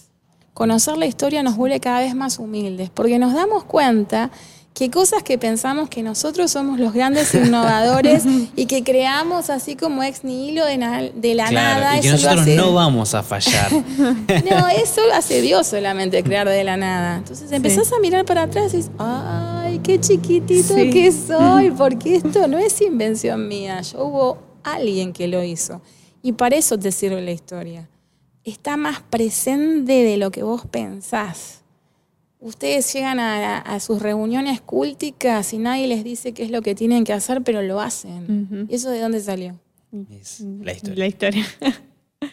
Conocer la historia nos vuelve cada vez más humildes, porque nos damos cuenta que cosas que pensamos que nosotros somos los grandes innovadores y que creamos así como ex nihilo de, na- de la Claro, nada. y que nosotros hace- no vamos a fallar. no, eso lo hace Dios solamente, crear de la nada. Entonces empezás a mirar para atrás y dices, ay, qué chiquitito Sí. que soy, porque esto no es invención mía, yo hubo alguien que lo hizo. Y para eso te sirve la historia. Está más presente de lo que vos pensás. Ustedes llegan a, a sus reuniones cúlticas y nadie les dice qué es lo que tienen que hacer, pero lo hacen. Ujú. ¿Y eso de dónde salió? Es la historia, La historia.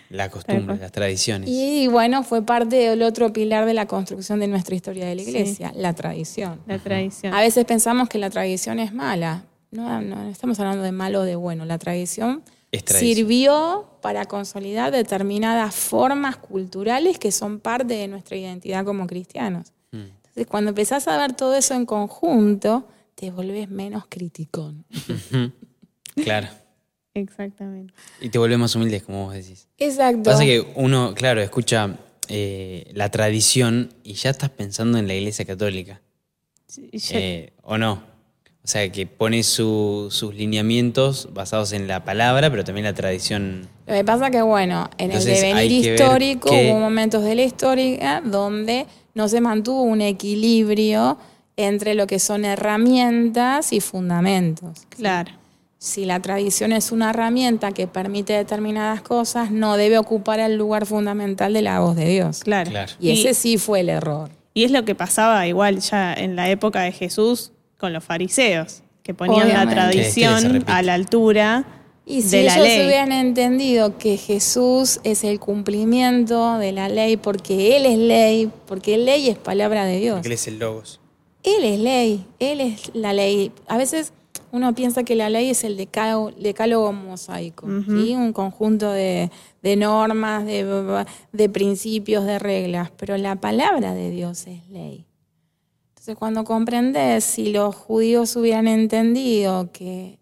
la costumbre, las tradiciones. Y bueno, fue parte del otro pilar de la construcción de nuestra historia de la iglesia, la tradición. La tradición. A veces pensamos que la tradición es mala. No, no, no estamos hablando de malo o de bueno. La tradición. Sirvió para consolidar determinadas formas culturales que son parte de nuestra identidad como cristianos. Mm. Entonces, cuando empezás a ver todo eso en conjunto, te volvés menos criticón. Claro. Exactamente. Y te volvemos humildes, como vos decís. Exacto. Pasa que uno, claro, escucha eh, la tradición y ya estás pensando en la iglesia católica. Sí, Eh, ¿O no? O sea, que pone su- sus lineamientos basados en la palabra, pero también la tradición. Lo que pasa que, bueno, en Entonces, el devenir histórico hubo momentos de la historia donde no se mantuvo un equilibrio entre lo que son herramientas y fundamentos. claro. Si la tradición es una herramienta que permite determinadas cosas, no debe ocupar el lugar fundamental de la voz de Dios. Claro. Claro. Y ese sí fue el error. Y es lo que pasaba igual ya en la época de Jesús con los fariseos, que ponían la Obviamente. Tradición a la altura Y si de la ellos ley. hubieran entendido que Jesús es el cumplimiento de la ley, porque Él es ley, porque ley es palabra de Dios. Porque él es el logos. Él es ley, Él es la ley. A veces uno piensa que la ley es el decálogo, decálogo mosaico. ¿sí? un conjunto de, de normas, de, de principios, de reglas, pero la palabra de Dios es ley. Entonces cuando comprendes, si los judíos hubieran entendido que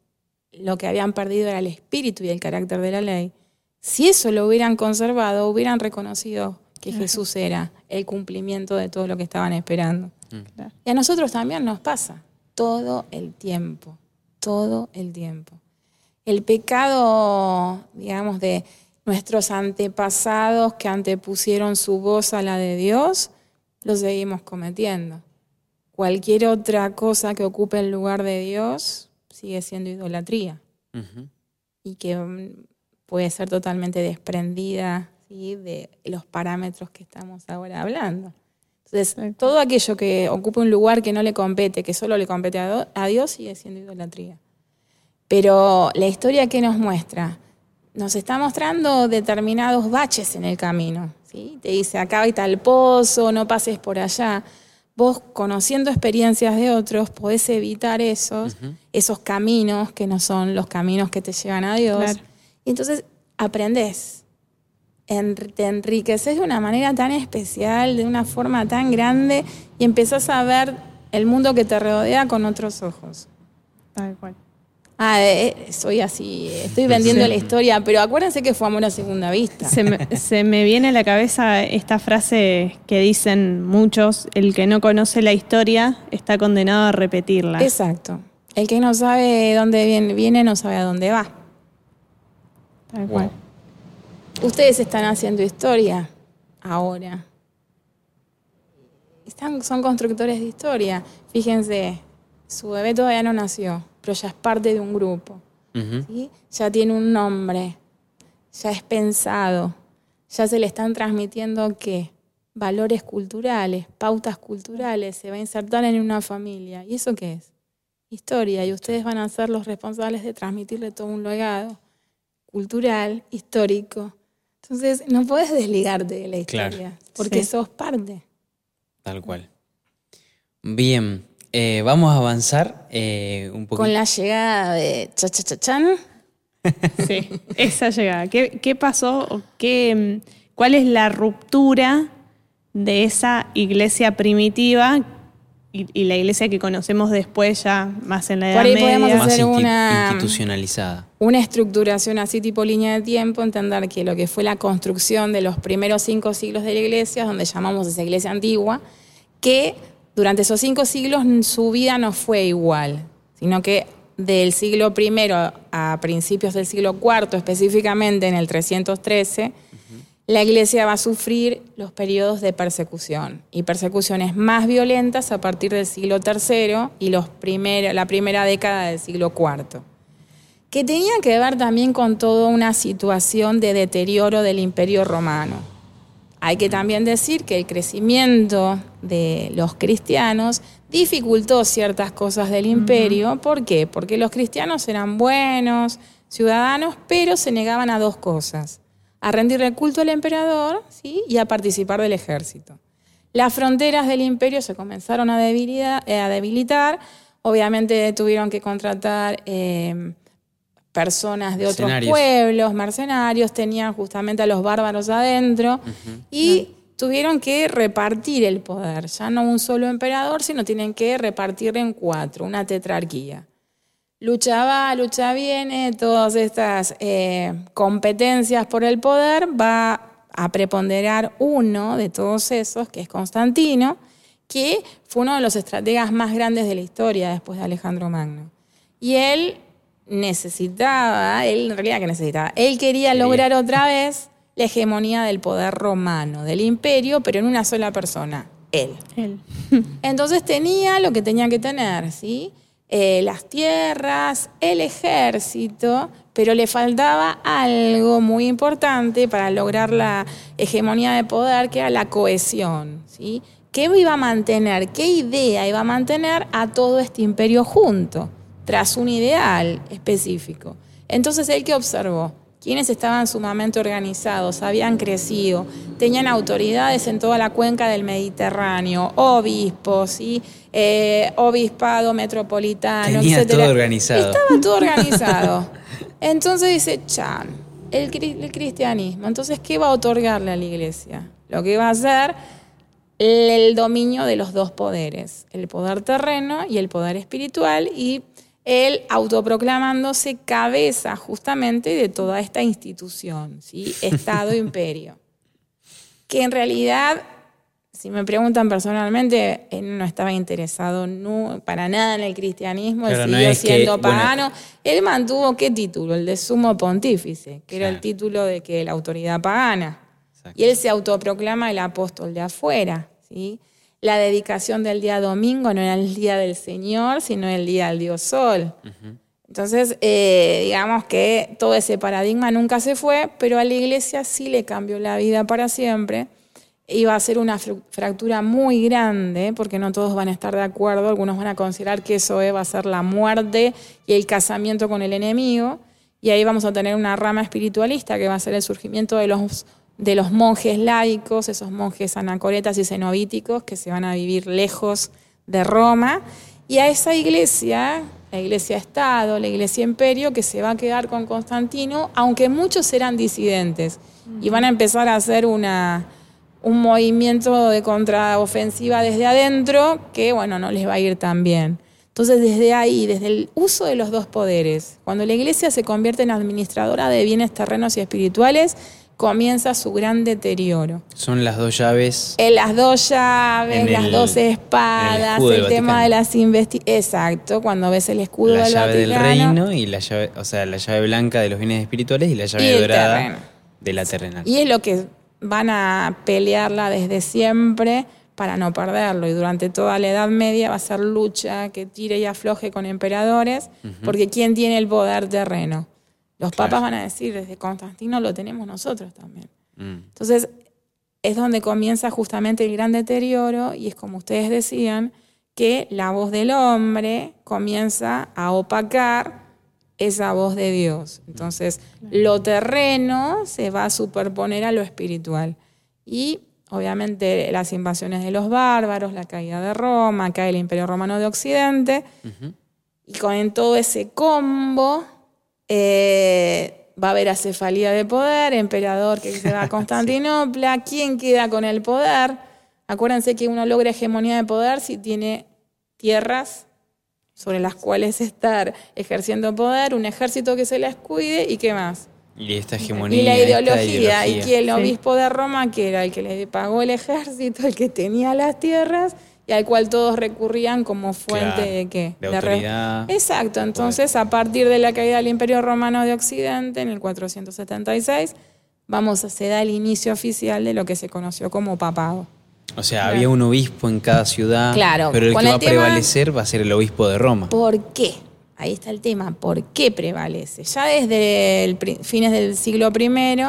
lo que habían perdido era el espíritu y el carácter de la ley, si eso lo hubieran conservado, hubieran reconocido que Jesús era el cumplimiento de todo lo que estaban esperando. Claro. Y a nosotros también nos pasa todo el tiempo, todo el tiempo. El pecado, digamos, de nuestros antepasados que antepusieron su voz a la de Dios, lo seguimos cometiendo. Cualquier otra cosa que ocupe el lugar de Dios sigue siendo idolatría y que mm, puede ser totalmente desprendida ¿sí? de los parámetros que estamos ahora hablando. Entonces, todo aquello que ocupe un lugar que no le compete, que solo le compete a Dios, sigue siendo idolatría. Pero la historia que nos muestra, nos está mostrando determinados baches en el camino. ¿sí? Te dice, acá hay tal pozo, no pases por allá. Vos, conociendo experiencias de otros, podés evitar esos, esos caminos que no son los caminos que te llevan a Dios. Claro. Y entonces aprendés, en- te enriqueces de una manera tan especial, de una forma tan grande, y empezás a ver el mundo que te rodea con otros ojos. Tal cual. Ah, eh, soy así, estoy vendiendo la historia, pero acuérdense que fue amor a segunda vista. Se me, se me viene a la cabeza esta frase que dicen muchos, el que no conoce la historia está condenado a repetirla. Exacto. El que no sabe dónde viene, viene, no sabe a dónde va. Tal cual. Ustedes están haciendo historia ahora. Están, son constructores de historia. Fíjense, su bebé todavía no nació, pero ya es parte de un grupo. Ya tiene un nombre, ya es pensado, ya se le están transmitiendo qué? Valores culturales, pautas culturales, se va a insertar en una familia. ¿Y eso qué es? Historia. Y ustedes van a ser los responsables de transmitirle todo un legado cultural, histórico. Entonces, no puedes desligarte de la historia, Claro. porque Sí. sos parte. Tal cual. Bien, eh, vamos a avanzar eh, un poquito. Con la llegada de cha cha cha chan, Sí, esa llegada. ¿Qué, qué pasó? ¿Qué, mm, ¿Cuál es la ruptura de esa iglesia primitiva y, y la iglesia que conocemos después ya más en la Edad Por ahí Media? podemos hacer una- institucionalizada. una estructuración así tipo línea de tiempo, entender que lo que fue la construcción de los primeros cinco siglos de la iglesia, donde llamamos esa iglesia antigua, que durante esos cinco siglos su vida no fue igual, sino que del siglo I a principios del siglo IV, específicamente en el 313, la iglesia va a sufrir los periodos de persecución y persecuciones más violentas a partir del siglo III y los primer- la primera década del siglo IV que tenía que ver también con toda una situación de deterioro del imperio romano. Hay que también decir que el crecimiento de los cristianos dificultó ciertas cosas del imperio. ¿Por qué? Porque los cristianos eran buenos ciudadanos, pero se negaban a dos cosas, a rendirle culto al emperador ¿sí? y a participar del ejército. Las fronteras del imperio se comenzaron a debilitar, obviamente tuvieron que contratar eh, personas de otros pueblos, mercenarios, tenían justamente a los bárbaros adentro y tuvieron que repartir el poder, ya no un solo emperador, sino tienen que repartir en cuatro, una tetrarquía. Lucha va, lucha viene, todas estas eh, competencias por el poder, va a preponderar uno de todos esos, que es Constantino, que fue uno de los estrategas más grandes de la historia después de Alejandro Magno. Y él necesitaba, él en realidad que necesitaba, él quería lograr otra vez la hegemonía del poder romano, del imperio, pero en una sola persona, él. Él. Entonces tenía lo que tenía que tener, ¿sí? Eh, las tierras, el ejército, pero le faltaba algo muy importante para lograr la hegemonía de poder, que era la cohesión, ¿sí? ¿Qué iba a mantener? ¿Qué idea iba a mantener a todo este imperio junto, tras un ideal específico? Entonces, él que observó, quienes estaban sumamente organizados, habían crecido, tenían autoridades en toda la cuenca del Mediterráneo, obispos y eh, obispado metropolitano, Tenía etcétera. todo organizado. Estaba todo organizado. Entonces dice, Chan, el, el cristianismo. Entonces, ¿qué va a otorgarle a la iglesia? Lo que va a hacer el dominio de los dos poderes, el poder terreno y el poder espiritual, y él autoproclamándose cabeza justamente de toda esta institución, ¿sí? Estado, imperio. Que en realidad, si me preguntan personalmente, él no estaba interesado nu- para nada en el cristianismo, él no siguió que, siendo bueno, pagano. él mantuvo qué título? El de sumo pontífice, que era el título de que la autoridad pagana. Exacto. Y él se autoproclama el apóstol de afuera. ¿sí? La dedicación del día domingo no era el día del Señor, sino el día del Dios Sol. Entonces, eh, digamos que todo ese paradigma nunca se fue, pero a la iglesia sí le cambió la vida para siempre. Iba a ser una fractura muy grande, porque no todos van a estar de acuerdo. Algunos van a considerar que eso eh, va a ser la muerte y el casamiento con el enemigo. Y ahí vamos a tener una rama espiritualista que va a ser el surgimiento de los, de los monjes laicos, esos monjes anacoretas y cenobíticos que se van a vivir lejos de Roma. Y a esa iglesia, la iglesia Estado, la iglesia Imperio, que se va a quedar con Constantino, aunque muchos eran disidentes. Y van a empezar a hacer una, un movimiento de contraofensiva desde adentro que, bueno, no les va a ir tan bien. Entonces, desde ahí, desde el uso de los dos poderes, cuando la iglesia se convierte en administradora de bienes terrenos y espirituales, comienza su gran deterioro. Son las dos llaves. En las dos llaves, En las el- dos el espadas, el del tema de las investigaciones. Exacto, cuando ves el escudo la del llave del reino y la llave, o sea, la llave blanca de los bienes espirituales y la llave Y el dorada terreno. de la terrenal. Y es lo que van a pelearla desde siempre para no perderlo. Y durante toda la Edad Media va a ser lucha que tire y afloje con emperadores, porque ¿quién tiene el poder terreno? Los Claro. papas van a decir, desde Constantino lo tenemos nosotros también. Mm. Entonces, es donde comienza justamente el gran deterioro y es como ustedes decían, que la voz del hombre comienza a opacar esa voz de Dios. Entonces, lo terreno se va a superponer a lo espiritual. Y obviamente las invasiones de los bárbaros, la caída de Roma, cae el Imperio Romano de Occidente, y con todo ese combo eh, va a haber acefalía de poder, emperador que se va a Constantinopla, ¿quién queda con el poder? Acuérdense que uno logra hegemonía de poder si tiene tierras sobre las cuales estar ejerciendo poder, un ejército que se las cuide y qué más. Y esta hegemonía. Y la ideología, y que el Sí. obispo de Roma, que era el que le pagó el ejército, el que tenía las tierras, y al cual todos recurrían como fuente Claro, de qué? de autoridad, Exacto, entonces a partir de la caída del Imperio Romano de Occidente, en el 476, vamos se da el inicio oficial de lo que se conoció como papado. O sea, había un obispo en cada ciudad. Claro, Pero el que el va a prevalecer va a ser el obispo de Roma. ¿Por qué? Ahí está el tema, ¿por qué prevalece? Ya desde el fines del siglo I,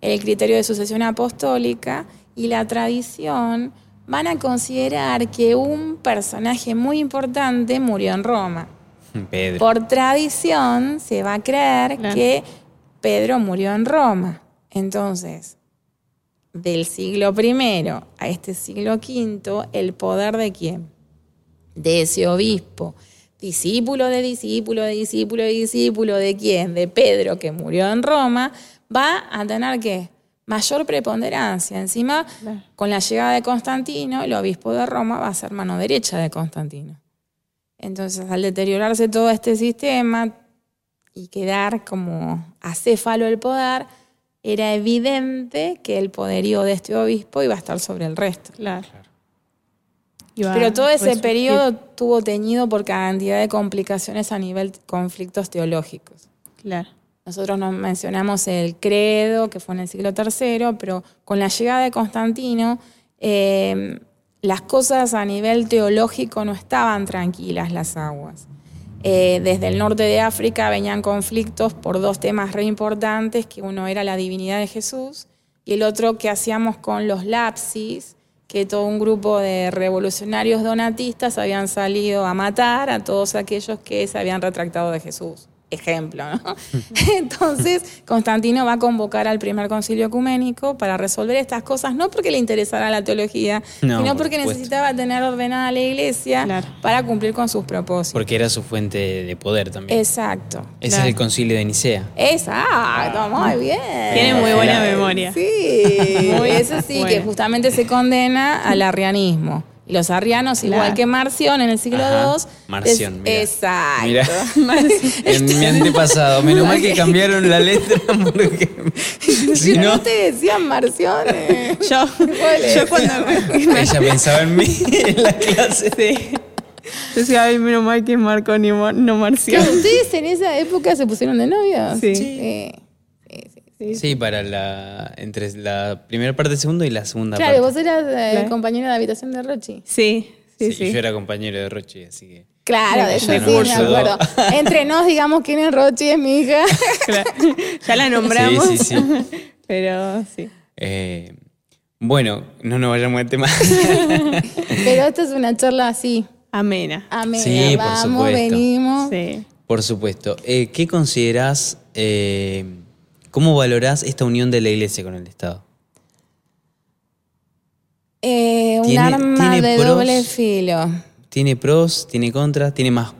el criterio de sucesión apostólica y la tradición van a considerar que un personaje muy importante murió en Roma. Pedro. Por tradición se va a creer Claro. que Pedro murió en Roma. Entonces, del siglo I a este siglo V, el poder de quién? De ese obispo. Discípulo de discípulo de discípulo de discípulo de quién? De Pedro, que murió en Roma, va a tener qué? Mayor preponderancia. Encima, Claro. con la llegada de Constantino, el obispo de Roma va a ser mano derecha de Constantino. Entonces, al deteriorarse todo este sistema y quedar como acéfalo el poder, era evidente que el poderío de este obispo iba a estar sobre el resto. Claro. Pero todo ese periodo estuvo teñido por cantidad de complicaciones a nivel de conflictos teológicos. Claro. Nosotros nos mencionamos el credo, que fue en el siglo III, pero con la llegada de Constantino, eh, las cosas a nivel teológico no estaban tranquilas las aguas. Eh, desde el norte de África venían conflictos por dos temas re importantes, que uno era la divinidad de Jesús y el otro que hacíamos con los lapsis, que todo un grupo de revolucionarios donatistas habían salido a matar a todos aquellos que se habían retractado de Jesús. Ejemplo, ¿no? Entonces, Constantino va a convocar al primer concilio ecuménico para resolver estas cosas, no porque le interesara la teología, No, sino por porque necesitaba tener ordenada la iglesia Claro. para cumplir con sus propósitos. Porque era su fuente de poder también. Exacto. Ese claro. es el concilio de Nicea. Exacto, muy bien. Tiene muy buena Claro. memoria. Sí, Muy eso sí, que justamente se condena al arrianismo. Los arrianos, igual que Marción en el siglo Ajá, II. Marción, mira. Exacto. Mira. En mi antepasado. Menos mal que cambiaron la letra porque si no, no te decían. Yo, ¿Cuál yo es? cuando ella pensaba en mí en la clase. Sí. Decía, ay, menos mal que es Marco ni no. Claro, ¿Ustedes en esa época se pusieron de novios? Sí. Sí. Sí, para la entre la primera parte del segundo y la segunda Claro, parte. vos eras eh, Claro. compañera de habitación de Rochi. Sí, sí, Sí, sí. Yo era compañero de Rochi, así que. Claro, de eso sí, no, me acuerdo. Entre nos, digamos quién es Rochi, es mi hija. Claro. Ya la nombramos. Sí, sí, sí. Pero sí. Eh, bueno, no nos vayamos al tema. Pero esta es una charla así. Amena. Amena, Sí, por vamos, supuesto. venimos. Sí. Por supuesto. Eh, ¿Qué considerás, eh, cómo valorás esta unión de la iglesia con el Estado? Eh, un arma tiene de pros. doble filo. ¿Tiene pros? ¿Tiene contras? ¿Tiene más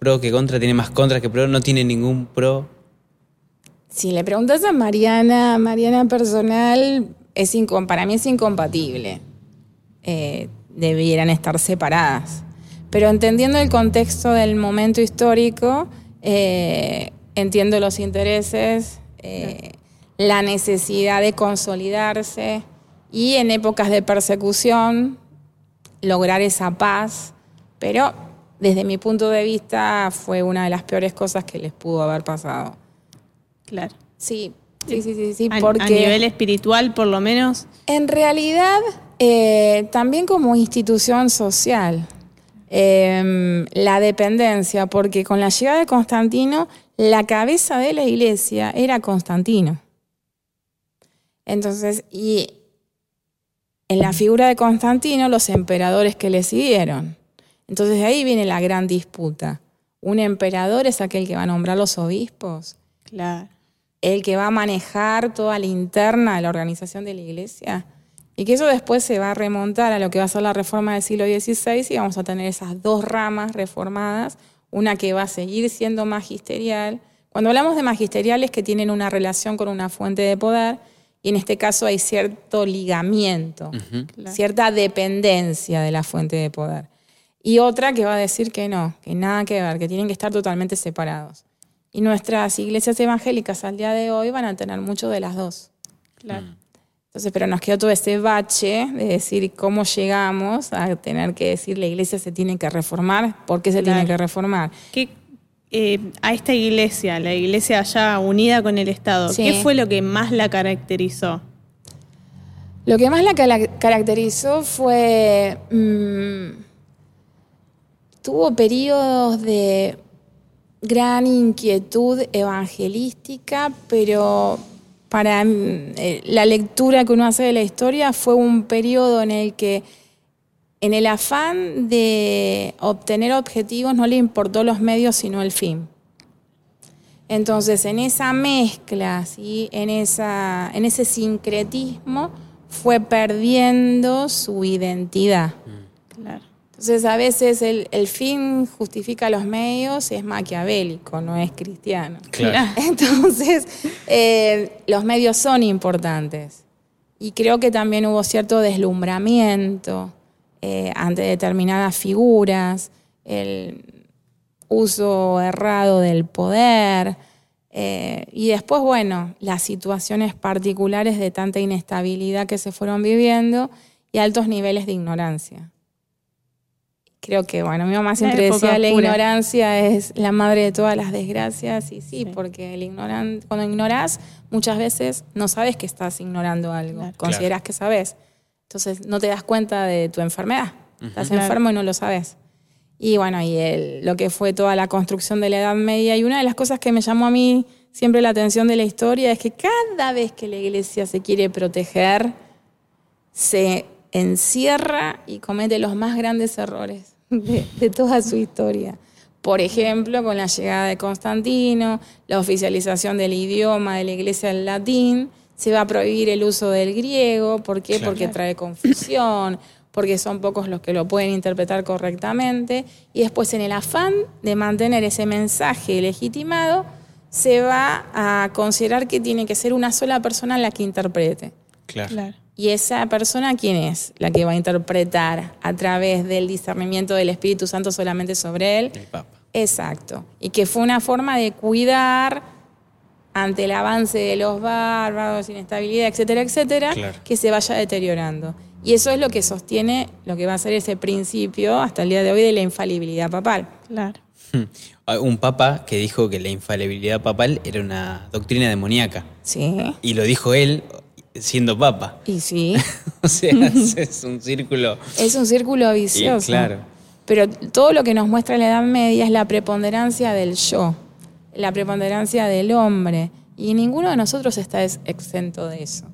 pro que contra? ¿Tiene más contras que pro? ¿No tiene ningún pro? Si le preguntas a Mariana, Mariana personal, es para mí es incompatible. Eh, debieran estar separadas. Pero entendiendo el contexto del momento histórico, eh, entiendo los intereses, eh, la necesidad de consolidarse y en épocas de persecución lograr esa paz. Pero desde mi punto de vista fue una de las peores cosas que les pudo haber pasado. Claro. Sí, sí, sí, sí, sí, A, porque a nivel espiritual, por lo menos. en realidad eh, también como institución social, eh, la dependencia, porque con la llegada de Constantino, la cabeza de la iglesia era Constantino. Entonces, y en la figura de Constantino, los emperadores que le siguieron. Entonces de ahí viene la gran disputa. Un emperador es aquel que va a nombrar los obispos Claro. el que va a manejar toda la interna de la organización de la iglesia. Y que eso después se va a remontar a lo que va a ser la reforma del siglo XVI y vamos a tener esas dos ramas reformadas, una que va a seguir siendo magisterial. Cuando hablamos de magisteriales que tienen una relación con una fuente de poder, y en este caso hay cierto ligamiento, Claro. cierta dependencia de la fuente de poder. Y otra que va a decir que no, que nada que ver, que tienen que estar totalmente separados. Y nuestras iglesias evangélicas al día de hoy van a tener mucho de las dos. Claro. Entonces, pero nos quedó todo ese bache de decir cómo llegamos a tener que decir la iglesia se tiene que reformar, por qué se Claro. tiene que reformar. ¿Qué, eh, a esta iglesia, la iglesia allá unida con el Estado, Sí. ¿qué fue lo que más la caracterizó? Lo que más la caracterizó fue. mm, tuvo periodos de gran inquietud evangelística, pero para mm, eh, la lectura que uno hace de la historia fue un periodo en el que, en el afán de obtener objetivos, no le importó los medios sino el fin. Entonces, en esa mezcla, ¿sí? en, esa, en ese sincretismo, fue perdiendo su identidad. Claro. Entonces, a veces el, el fin justifica los medios, es maquiavélico, no es cristiano. Claro. Entonces, eh, los medios son importantes. Y creo que también hubo cierto deslumbramiento eh, ante determinadas figuras, el uso errado del poder. eh, y después, bueno, las situaciones particulares de tanta inestabilidad que se fueron viviendo y altos niveles de ignorancia. Creo que, bueno, mi mamá siempre decía, la oscura". ignorancia es la madre de todas las desgracias, y sí, Sí. porque el ignoran, cuando ignorás, muchas veces no sabes que estás ignorando algo, Claro. consideras que sabes. Entonces no te das cuenta de tu enfermedad. Estás Claro. enfermo y no lo sabes. Y bueno, y el- lo que fue toda la construcción de la Edad Media, y una de las cosas que me llamó a mí siempre la atención de la historia es que cada vez que la iglesia se quiere proteger, se encierra y comete los más grandes errores de, de toda su historia. Por ejemplo, con la llegada de Constantino, la oficialización del idioma de la iglesia del latín, se va a prohibir el uso del griego. ¿Por qué? Porque trae confusión, porque son pocos los que lo pueden interpretar correctamente. Y después, en el afán de mantener ese mensaje legitimado, se va a considerar que tiene que ser una sola persona la que interprete. Claro. ¿Y esa persona quién es? La que va a interpretar a través del discernimiento del Espíritu Santo solamente sobre él. El Papa. Exacto. Y que fue una forma de cuidar ante el avance de los bárbaros, inestabilidad, etcétera, etcétera, Claro. que se vaya deteriorando. Y eso es lo que sostiene lo que va a ser ese principio hasta el día de hoy de la infalibilidad papal. Claro. Hmm. Un papa que dijo que la infalibilidad papal era una doctrina demoníaca. Sí. Y lo dijo él siendo papa. Y sí, O sea, es un círculo. es un círculo Y, vicioso. claro. Pero todo lo que nos muestra la Edad Media es la preponderancia del yo, la preponderancia del hombre. Y ninguno de nosotros está es- exento de eso.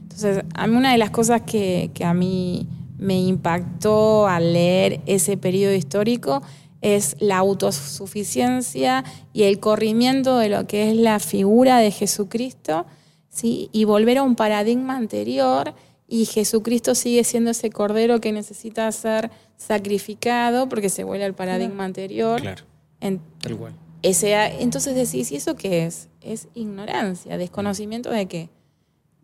Entonces, a mí una de las cosas que, que a mí me impactó al leer ese periodo histórico es la autosuficiencia y el corrimiento de lo que es la figura de Jesucristo, ¿sí? y volver a un paradigma anterior y Jesucristo sigue siendo ese cordero que necesita ser sacrificado porque se vuelve al paradigma anterior. Claro. En- cual. ese, entonces decís, ¿y eso qué es? Es ignorancia, desconocimiento de qué?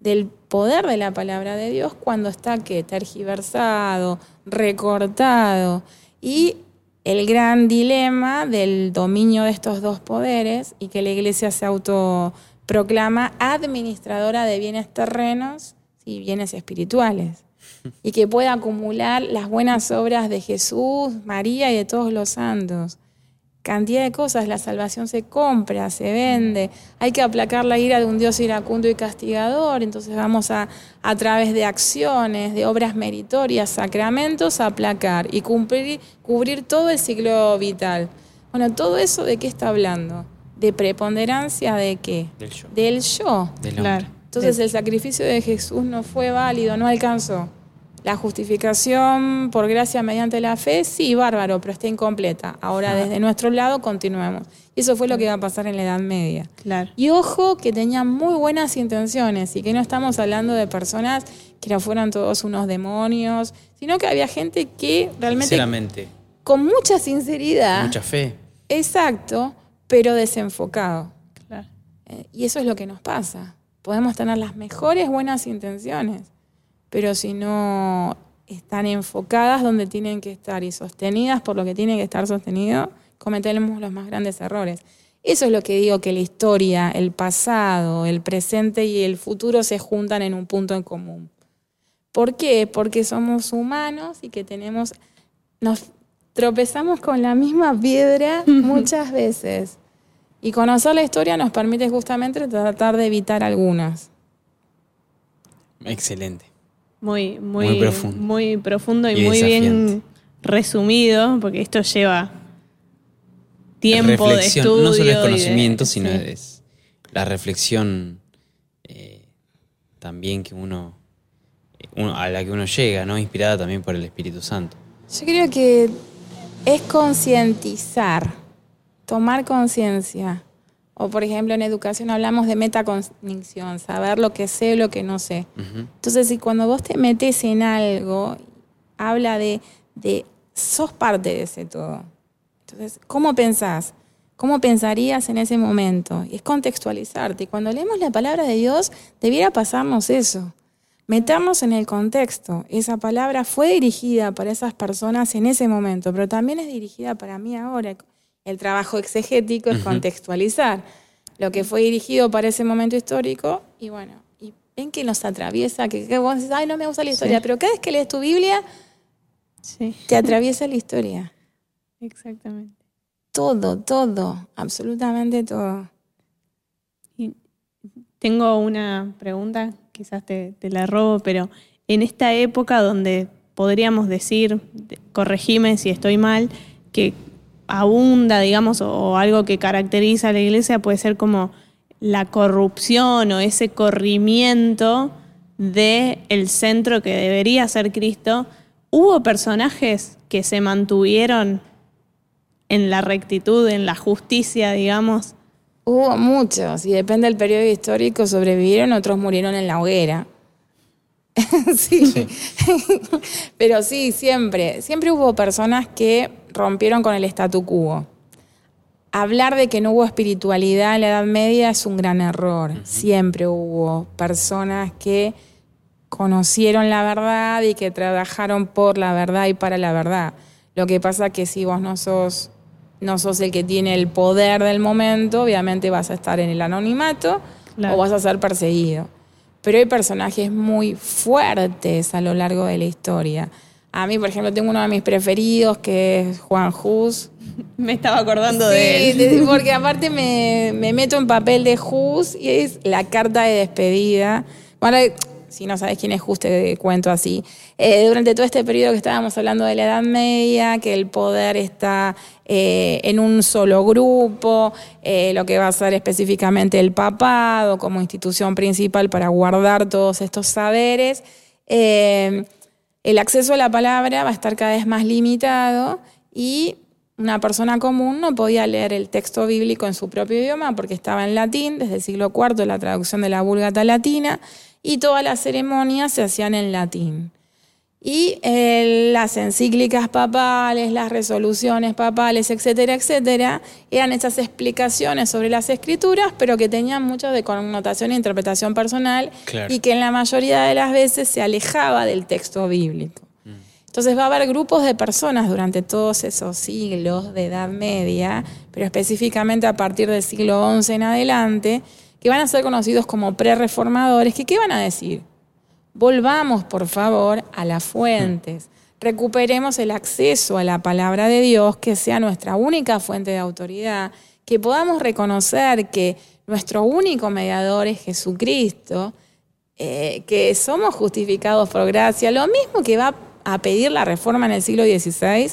Del poder de la palabra de Dios cuando está ¿qué? tergiversado, recortado. Y el gran dilema del dominio de estos dos poderes y que la iglesia se autoproclama administradora de bienes terrenos y bienes espirituales. Y que pueda acumular las buenas obras de Jesús, María y de todos los santos cantidad de cosas. La salvación se compra, se vende. Hay que aplacar la ira de un Dios iracundo y castigador. Entonces vamos a, a través de acciones, de obras meritorias, sacramentos, a aplacar y cumplir, cubrir todo el ciclo vital. Bueno, todo eso de qué está hablando? De preponderancia de qué? Del yo. Del yo. Del hombre. Claro. Entonces el sacrificio de Jesús no fue válido, no alcanzó. La justificación por gracia mediante la fe, sí, bárbaro, pero está incompleta. Ahora desde nuestro lado continuemos. Y eso fue lo que iba a pasar en la Edad Media. Claro. Y ojo que tenían muy buenas intenciones y que no estamos hablando de personas que no fueran todos unos demonios, sino que había gente que realmente Sinceramente, con mucha sinceridad, mucha fe. exacto, pero desenfocado. Claro. Eh, Y eso es lo que nos pasa. Podemos tener las mejores buenas intenciones, pero si no están enfocadas donde tienen que estar y sostenidas por lo que tiene que estar sostenido, cometemos los más grandes errores. Eso es lo que digo que la historia, el pasado, el presente y el futuro se juntan en un punto en común. ¿Por qué? Porque somos humanos y que tenemos, nos tropezamos con la misma piedra muchas veces. Y conocer la historia nos permite justamente tratar de evitar algunas. Excelente. Muy, muy, Muy profundo. muy profundo y, Y muy bien resumido, porque esto lleva tiempo de estudio. no solo es de- conocimiento, sino sí. es la reflexión eh, también que uno, uno- a la que uno llega, ¿no? Inspirada también por el Espíritu Santo. Yo creo que es concientizar, tomar conciencia. O por ejemplo en educación hablamos de metacognición, saber lo que sé, lo que no sé. Ujú. Entonces, si cuando vos te metes en algo, habla de, de sos parte de ese todo. Entonces, ¿cómo pensás? ¿Cómo pensarías en ese momento? Y es contextualizarte. Y cuando leemos la palabra de Dios, debiera pasarnos eso. Meternos en el contexto. Esa palabra fue dirigida para esas personas en ese momento, pero también es dirigida para mí ahora. El trabajo exegético es contextualizar lo que fue dirigido para ese momento histórico y bueno, y ven que nos atraviesa, que, que vos dices, ay, no me gusta la historia, Sí. pero cada vez que lees tu Biblia, Sí, te atraviesa la historia. exactamente. Todo, todo, absolutamente todo. Y tengo una pregunta, quizás te, te la robo, pero en esta época donde podríamos decir, de- corregime si estoy mal, que abunda, digamos, o, algo que caracteriza a la iglesia puede ser como la corrupción o ese corrimiento del el centro que debería ser Cristo. ¿Hubo personajes que se mantuvieron en la rectitud, en la justicia, digamos? Hubo muchos, y depende del periodo histórico, sobrevivieron, otros murieron en la hoguera. sí. Pero sí, siempre, siempre hubo personas que rompieron con el statu quo. Hablar de que no hubo espiritualidad en la Edad Media es un gran error. Siempre hubo personas que conocieron la verdad y que trabajaron por la verdad y para la verdad. Lo que pasa es que si vos no sos, no sos el que tiene el poder del momento, obviamente vas a estar en el anonimato o vas a ser perseguido. Pero hay personajes muy fuertes a lo largo de la historia. A mí, por ejemplo, tengo uno de mis preferidos que es Juan Hus. Me estaba acordando de él. porque aparte me, me, meto en papel de Hus y es la carta de despedida. Bueno, si no sabes quién es Hus, te cuento así. Eh, durante todo este periodo que estábamos hablando de la Edad Media, que el poder está eh, en un solo grupo, eh, lo que va a ser específicamente el papado como institución principal para guardar todos estos saberes el acceso a la palabra va a estar cada vez más limitado y una persona común no podía leer el texto bíblico en su propio idioma porque estaba en latín desde el siglo IV, la traducción de la Vulgata latina, y todas las ceremonias se hacían en latín. Y eh, las encíclicas papales, las resoluciones papales, etcétera, etcétera, eran esas explicaciones sobre las escrituras, pero que tenían mucho de connotación e interpretación personal y que en la mayoría de las veces se alejaba del texto bíblico. Mm. Entonces va a haber grupos de personas durante todos esos siglos de Edad Media, pero específicamente a partir del siglo XI en adelante, que van a ser conocidos como pre-reformadores, que ¿qué van a decir? Volvamos, por favor, a las fuentes. Recuperemos el acceso a la palabra de Dios, que sea nuestra única fuente de autoridad, que podamos reconocer que nuestro único mediador es Jesucristo, eh, que somos justificados por gracia, lo mismo que va a pedir la reforma en el siglo XVI,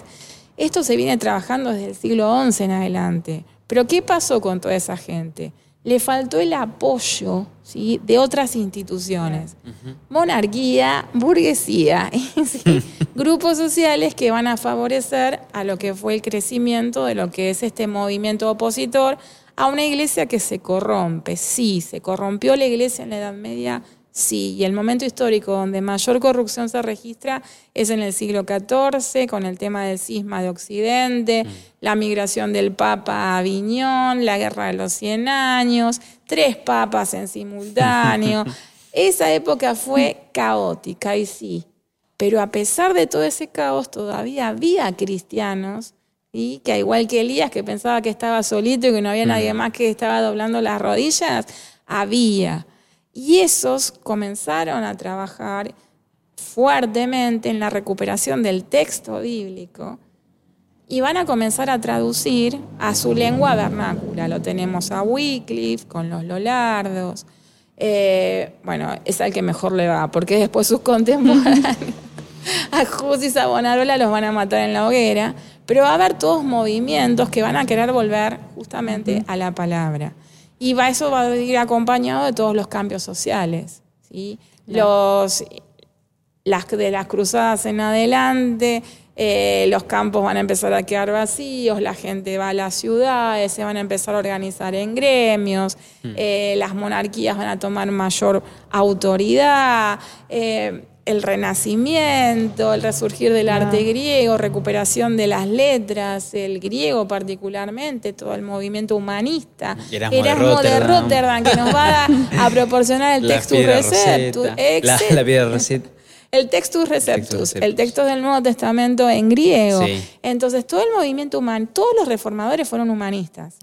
esto se viene trabajando desde el siglo XI en adelante. Pero ¿qué pasó con toda esa gente? Le faltó el apoyo ¿sí? de otras instituciones. Monarquía, burguesía, grupos sociales que van a favorecer a lo que fue el crecimiento de lo que es este movimiento opositor a una iglesia que se corrompe. Sí, se corrompió la iglesia en la Edad Media, Sí, y el momento histórico donde mayor corrupción se registra es en el siglo XIV, con el tema del cisma de Occidente, mm. la migración del Papa a Aviñón, la guerra de los 100 años, tres papas en simultáneo. Esa época fue caótica, y sí, pero a pesar de todo ese caos, todavía había cristianos y que igual que Elías, que pensaba que estaba solito y que no había nadie más que estaba doblando las rodillas, había. Y esos comenzaron a trabajar fuertemente en la recuperación del texto bíblico y van a comenzar a traducir a su lengua vernácula. Lo tenemos a Wycliffe con los Lolardos. Eh, bueno, es al que mejor le va, porque después sus contemporáneos, a Jus y Savonarola, los van a matar en la hoguera. Pero va a haber todos movimientos que van a querer volver justamente a la palabra. Y va, eso va a ir acompañado de todos los cambios sociales. ¿sí? Los, las, de las cruzadas en adelante, eh, los campos van a empezar a quedar vacíos, la gente va a las ciudades, se van a empezar a organizar en gremios, mm. eh, las monarquías van a tomar mayor autoridad. Eh, el renacimiento, el resurgir del arte griego, recuperación de las letras, el griego particularmente, todo el movimiento humanista. Erasmo, de, Rotterdam. que nos va a, proporcionar el textus receptus. La, la piedra receptus. El textus receptus, el texto del Nuevo Testamento en griego. Entonces, todo el movimiento humano, todos los reformadores fueron humanistas.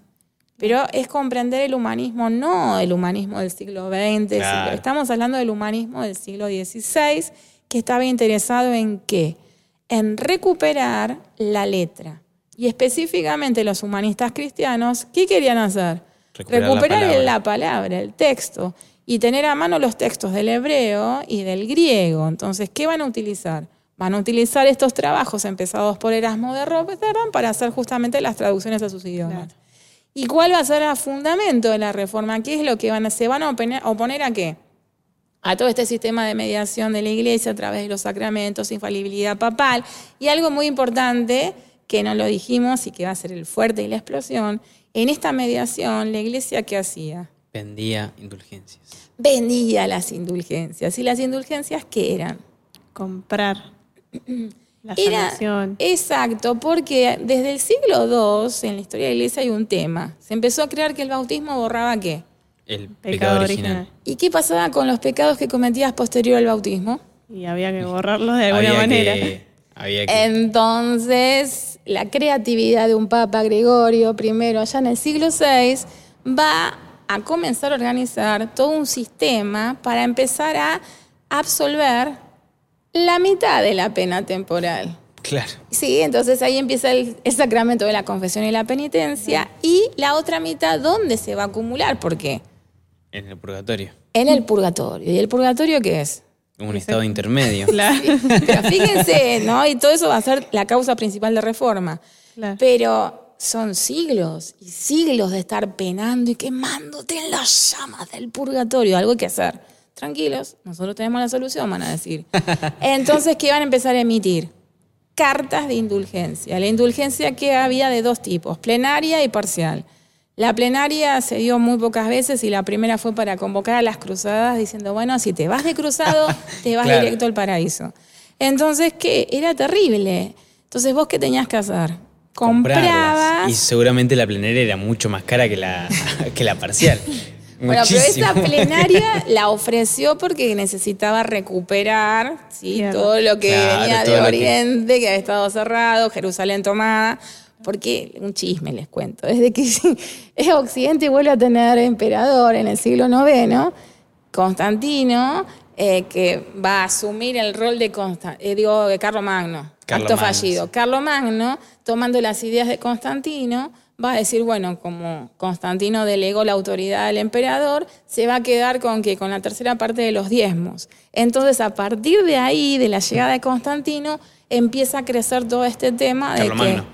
Pero es comprender el humanismo, no el humanismo del siglo XX. Estamos hablando del humanismo del siglo XVI, que estaba interesado en qué? En recuperar la letra. Y específicamente los humanistas cristianos, ¿qué querían hacer? Recuperar, la, palabra. el texto, y tener a mano los textos del hebreo y del griego. Entonces, ¿qué van a utilizar? Van a utilizar estos trabajos empezados por Erasmo de Rotterdam para hacer justamente las traducciones a sus idiomas. ¿Y cuál va a ser el fundamento de la reforma? ¿Qué es lo que van a, se van a oponer, a qué? A todo este sistema de mediación de la iglesia a través de los sacramentos, infalibilidad papal y algo muy importante que no lo dijimos y que va a ser el fuerte y la explosión, en esta mediación la iglesia ¿qué hacía? Vendía indulgencias. Vendía las indulgencias. ¿Y las indulgencias qué eran? Comprar la Era, sanación. exacto, porque desde el siglo II en la historia de la iglesia hay un tema. Se empezó a creer que el bautismo borraba qué. El pecado, Pecado original. original. ¿Y qué pasaba con los pecados que cometías posterior al bautismo? Y había que borrarlos de alguna Había manera. que- había que. Entonces, la creatividad de un Papa Gregorio I, allá en el siglo VI, va a comenzar a organizar todo un sistema para empezar a absolver la mitad de la pena temporal. Claro. Sí, entonces ahí empieza el, el sacramento de la confesión y la penitencia. Y la otra mitad, ¿dónde se va a acumular? ¿Por qué? En el purgatorio. En el purgatorio. ¿Y el purgatorio qué es? Un estado intermedio. Claro. Pero fíjense, ¿no? Y todo eso va a ser la causa principal de reforma. Claro. Pero son siglos y siglos de estar penando y quemándote en las llamas del purgatorio. Algo hay que hacer. Tranquilos, nosotros tenemos la solución, van a decir. Entonces, ¿qué van a empezar a emitir? Cartas de indulgencia. La indulgencia que había de dos tipos, plenaria y parcial. La plenaria se dio muy pocas veces y la primera fue para convocar a las cruzadas diciendo, bueno, si te vas de cruzado, te vas Claro. directo al paraíso. Entonces, ¿qué? Era terrible. Entonces, ¿vos qué tenías que hacer? Comprarlas. Comprabas. Y seguramente la plenaria era mucho más cara que la, que la parcial. Bueno, pero esa plenaria la ofreció porque necesitaba recuperar ¿sí? Todo lo que Claro, venía de lo que- Oriente, que... había estado cerrado, Jerusalén tomada. Porque, un chisme les cuento, desde que Occidente vuelve a tener emperador en el siglo IX, Constantino, eh, que va a asumir el rol de, Consta- eh, digo, de Carlo Magno, Carlo acto Magno, fallido. sí. Carlo Magno, tomando las ideas de Constantino, va a decir, bueno, como Constantino delegó la autoridad al emperador, se va a quedar con que con la tercera parte de los diezmos. Entonces, a partir de ahí, de la llegada de Constantino, empieza a crecer todo este tema de Carlo que Magno.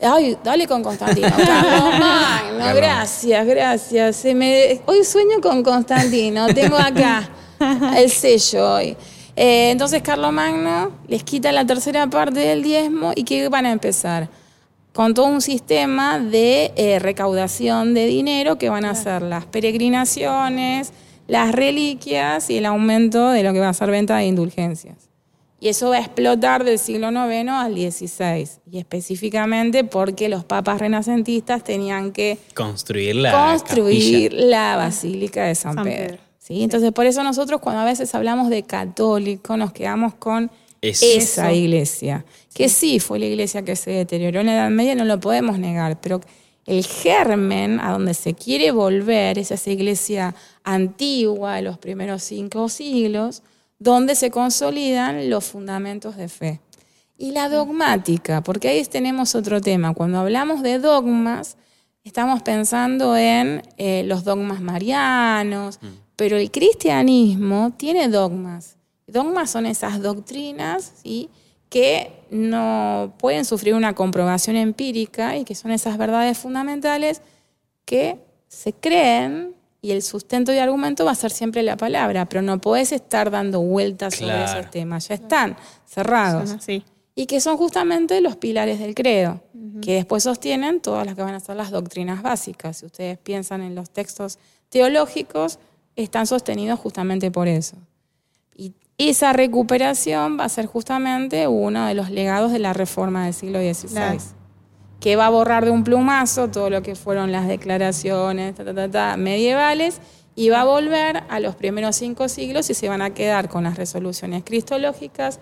Ay, dale con Constantino. Carlos Magno, Carlos. gracias, gracias. Se me- Hoy sueño con Constantino. Tengo acá el sello hoy. Eh, entonces, Carlos Magno les quita la tercera parte del diezmo y ¿qué van a empezar? Con todo un sistema de eh, recaudación de dinero que van a ser las peregrinaciones, las reliquias y el aumento de lo que va a ser venta de indulgencias. Y eso va a explotar del siglo IX al XVI. Y específicamente porque los papas renacentistas tenían que Construir la construir capilla. la Basílica de San, San Pedro. Pedro. ¿sí? Entonces, por eso nosotros cuando a veces hablamos de católico, nos quedamos con Eso. esa iglesia. Que sí, fue la iglesia que se deterioró en la Edad Media, no lo podemos negar, pero el germen a donde se quiere volver es esa iglesia antigua de los primeros cinco siglos, donde se consolidan los fundamentos de fe. Y la dogmática, porque ahí tenemos otro tema. Cuando hablamos de dogmas, estamos pensando en eh, los dogmas marianos, pero el cristianismo tiene dogmas. Dogmas son esas doctrinas ¿sí? que no pueden sufrir una comprobación empírica y que son esas verdades fundamentales que se creen y el sustento y argumento va a ser siempre la palabra, pero no podés estar dando vueltas sobre esos temas, ya están cerrados Son así. y que son justamente los pilares del credo, que después sostienen todas las que van a ser las doctrinas básicas. Si ustedes piensan en los textos teológicos, están sostenidos justamente por eso. Y esa recuperación va a ser justamente uno de los legados de la reforma del siglo XVI, Claro. que va a borrar de un plumazo todo lo que fueron las declaraciones ta, ta, ta, ta, medievales y va a volver a los primeros cinco siglos y se van a quedar con las resoluciones cristológicas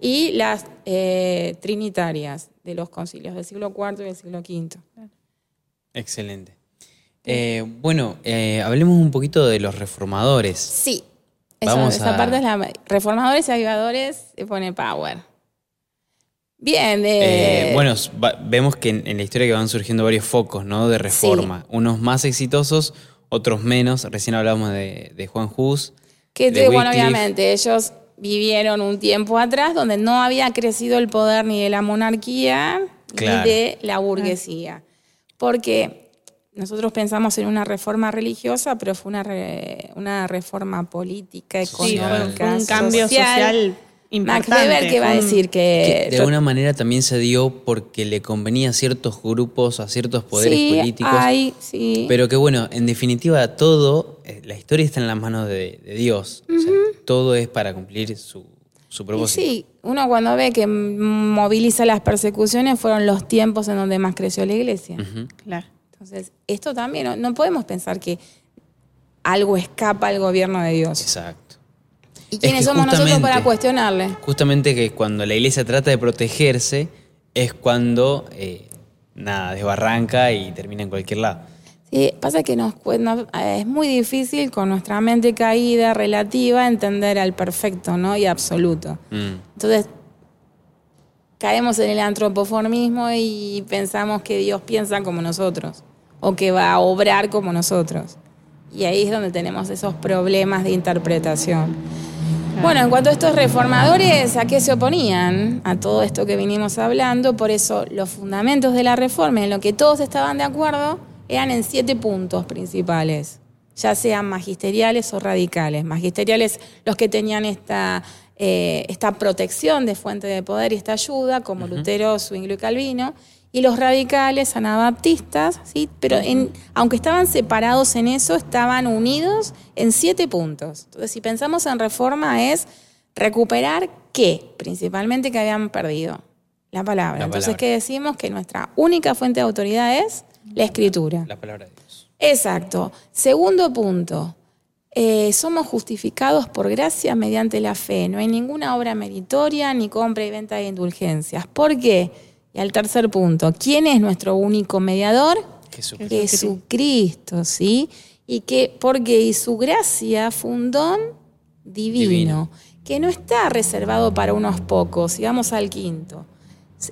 y las eh, trinitarias de los concilios del siglo IV y del siglo V. Excelente. Eh, bueno, eh, hablemos un poquito de los reformadores. Sí, Eso- Vamos esa a- parte es la... Reformadores y avivadores se pone power. Bien, de... Eh, bueno, va- vemos que en, en la historia que van surgiendo varios focos ¿no? de reforma. Unos más exitosos, otros menos. Recién hablábamos de, de Juan Hus. Que de bueno, Wycliffe. obviamente, ellos vivieron un tiempo atrás donde no había crecido el poder ni de la monarquía Claro. ni de la burguesía. Porque nosotros pensamos en una reforma religiosa, pero fue una, re- una reforma política, Sí, fue, económica, fue un cambio social Importante, Max Weber, ¿qué va a decir? Que Que, de alguna manera también se dio porque le convenía a ciertos grupos, a ciertos poderes sí, políticos. hay, sí. Pero que bueno, en definitiva, todo, eh, la historia está en las manos de, de Dios. O sea, todo es para cumplir su, su Y propósito. sí, uno cuando ve que moviliza las persecuciones fueron los tiempos en donde más creció la iglesia. Claro. Entonces, esto también, no, no podemos pensar que algo escapa al gobierno de Dios. Exacto. ¿Y quiénes que somos nosotros para cuestionarle? Justamente que cuando la iglesia trata de protegerse es cuando, eh, nada, desbarranca y termina en cualquier lado. Sí, pasa que nos, nos- eh, es muy difícil con nuestra mente caída relativa entender al perfecto ¿no? y absoluto. Mm. Entonces, caemos en el antropoformismo y pensamos que Dios piensa como nosotros o que va a obrar como nosotros. Y ahí es donde tenemos esos problemas de interpretación. Bueno, en cuanto a estos reformadores, ¿a qué se oponían? A todo esto que vinimos hablando. Por eso los fundamentos de la reforma, en lo que todos estaban de acuerdo, eran en siete puntos principales, ya sean magisteriales o radicales. Magisteriales los que tenían esta, eh, esta protección de fuente de poder y esta ayuda, como Lutero, Zwinglio y Calvino. Y los radicales, anabaptistas, ¿sí? pero en- aunque estaban separados en eso, estaban unidos en siete puntos. Entonces, si pensamos en reforma, es recuperar qué, principalmente que habían perdido, la palabra. La Entonces, palabra. ¿qué decimos? Que nuestra única fuente de autoridad es la escritura. La palabra de Dios. Exacto. Segundo punto. eh, somos justificados por gracia mediante la fe. No hay ninguna obra meritoria ni compra y venta de indulgencias. ¿Por qué? Y al tercer punto, ¿quién es nuestro único mediador? Jesús. Jesucristo, ¿sí? Y que, porque y su gracia fue un don divino, Divino. que no está reservado para unos pocos. Y vamos al quinto.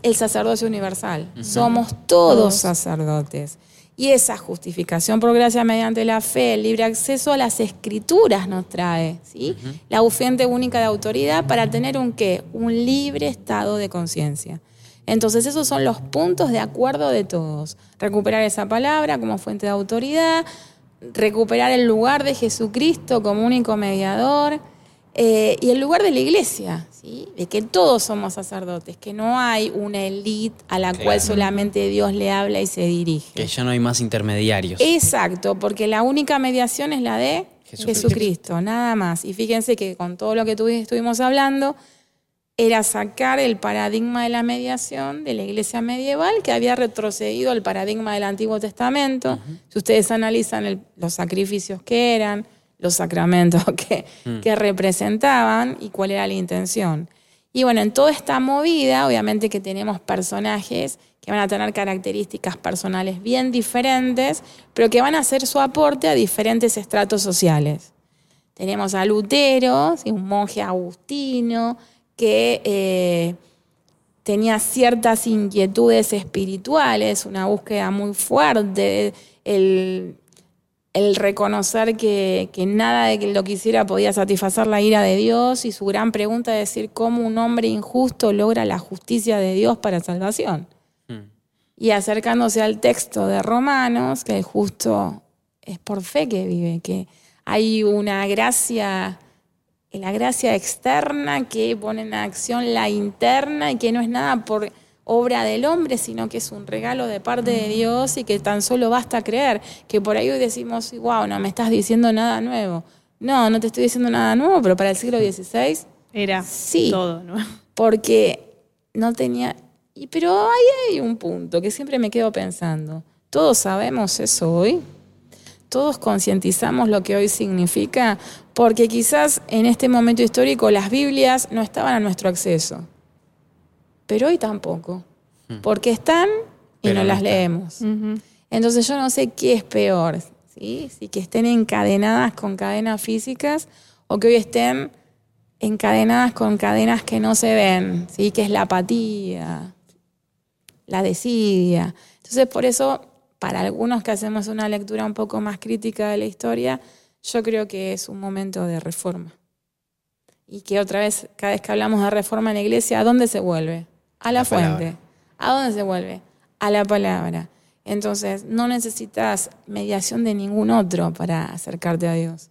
El sacerdocio universal. Somos todos, Todos. sacerdotes. Y esa justificación por gracia mediante la fe, el libre acceso a las escrituras nos trae, ¿sí? La fuente única de autoridad para tener un qué? Un libre estado de conciencia. Entonces esos son los puntos de acuerdo de todos. Recuperar esa palabra como fuente de autoridad, recuperar el lugar de Jesucristo como único mediador eh, y el lugar de la iglesia, ¿sí? de que todos somos sacerdotes, que no hay una élite a la cual solamente Dios le habla y se dirige. Que ya no hay más intermediarios. Exacto, porque la única mediación es la de Jesucristo. Jesucristo. nada más. Y fíjense que con todo lo que tuvi- estuvimos hablando, era sacar el paradigma de la mediación de la iglesia medieval, que había retrocedido al paradigma del Antiguo Testamento. Si ustedes analizan el- los sacrificios que eran, los sacramentos que, que representaban y cuál era la intención. Y bueno, en toda esta movida, obviamente que tenemos personajes que van a tener características personales bien diferentes, pero que van a hacer su aporte a diferentes estratos sociales. Tenemos a Lutero, ¿sí? un monje agustino, que eh, tenía ciertas inquietudes espirituales, una búsqueda muy fuerte, el, el reconocer que, que nada de lo que hiciera podía satisfacer la ira de Dios y su gran pregunta es decir cómo un hombre injusto logra la justicia de Dios para salvación. Mm. Y acercándose al texto de Romanos, que el justo es por fe que vive, que hay una gracia, la gracia externa que pone en acción la interna y que no es nada por obra del hombre, sino que es un regalo de parte de Dios y que tan solo basta creer, que por ahí hoy decimos, wow, no me estás diciendo nada nuevo. No, no te estoy diciendo nada nuevo, pero para el siglo XVI Era Sí. todo, ¿no? porque no tenía... Y, pero ahí hay un punto que siempre me quedo pensando. Todos sabemos eso hoy. Todos concientizamos lo que hoy significa, porque quizás en este momento histórico las Biblias no estaban a nuestro acceso. Pero hoy tampoco. Porque están y Pero no las leemos. Entonces yo no sé qué es peor, ¿sí? Si que estén encadenadas con cadenas físicas o que hoy estén encadenadas con cadenas que no se ven, ¿sí? Que es la apatía, la desidia. Entonces por eso, para algunos que hacemos una lectura un poco más crítica de la historia, yo creo que es un momento de reforma. Y que otra vez, cada vez que hablamos de reforma en la iglesia, ¿a dónde se vuelve? A la, La palabra. fuente. ¿A dónde se vuelve? A la palabra. Entonces, no necesitas mediación de ningún otro para acercarte a Dios.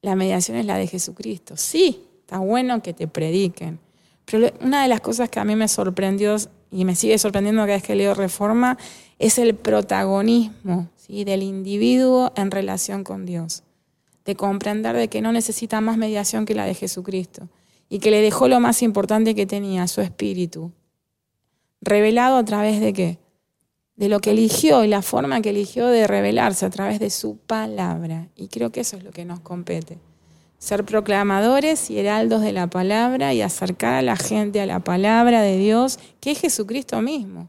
La mediación es la de Jesucristo. Sí, está bueno que te prediquen. Pero una de las cosas que a mí me sorprendió y me sigue sorprendiendo cada vez que leo Reforma es el protagonismo del individuo en relación con Dios. De comprender de que no necesita más mediación que la de Jesucristo y que le dejó lo más importante que tenía, su espíritu. Revelado a través de qué? De lo que eligió y la forma que eligió de revelarse a través de su palabra. Y creo que eso es lo que nos compete. Ser proclamadores y heraldos de la palabra y acercar a la gente a la palabra de Dios, que es Jesucristo mismo.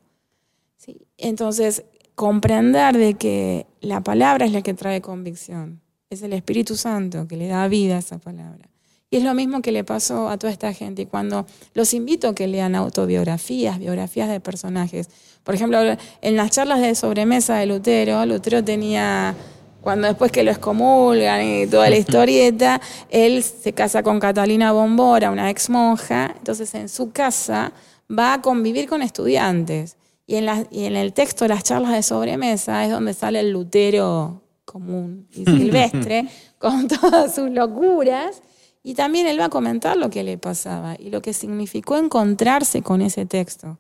¿Sí? Entonces, comprender de que la palabra es la que trae convicción. Es el Espíritu Santo que le da vida a esa palabra. Y es lo mismo que le pasó a toda esta gente. Cuando los invito a que lean autobiografías, biografías de personajes. Por ejemplo, en las charlas de sobremesa de Lutero, Lutero tenía, cuando después que lo excomulgan y toda la historieta, él se casa con Catalina Bombora, una ex monja. Entonces en su casa va a convivir con estudiantes. Y en, y en el texto de las charlas de sobremesa es donde sale el Lutero común y silvestre, con todas sus locuras. Y también él va a comentar lo que le pasaba y lo que significó encontrarse con ese texto.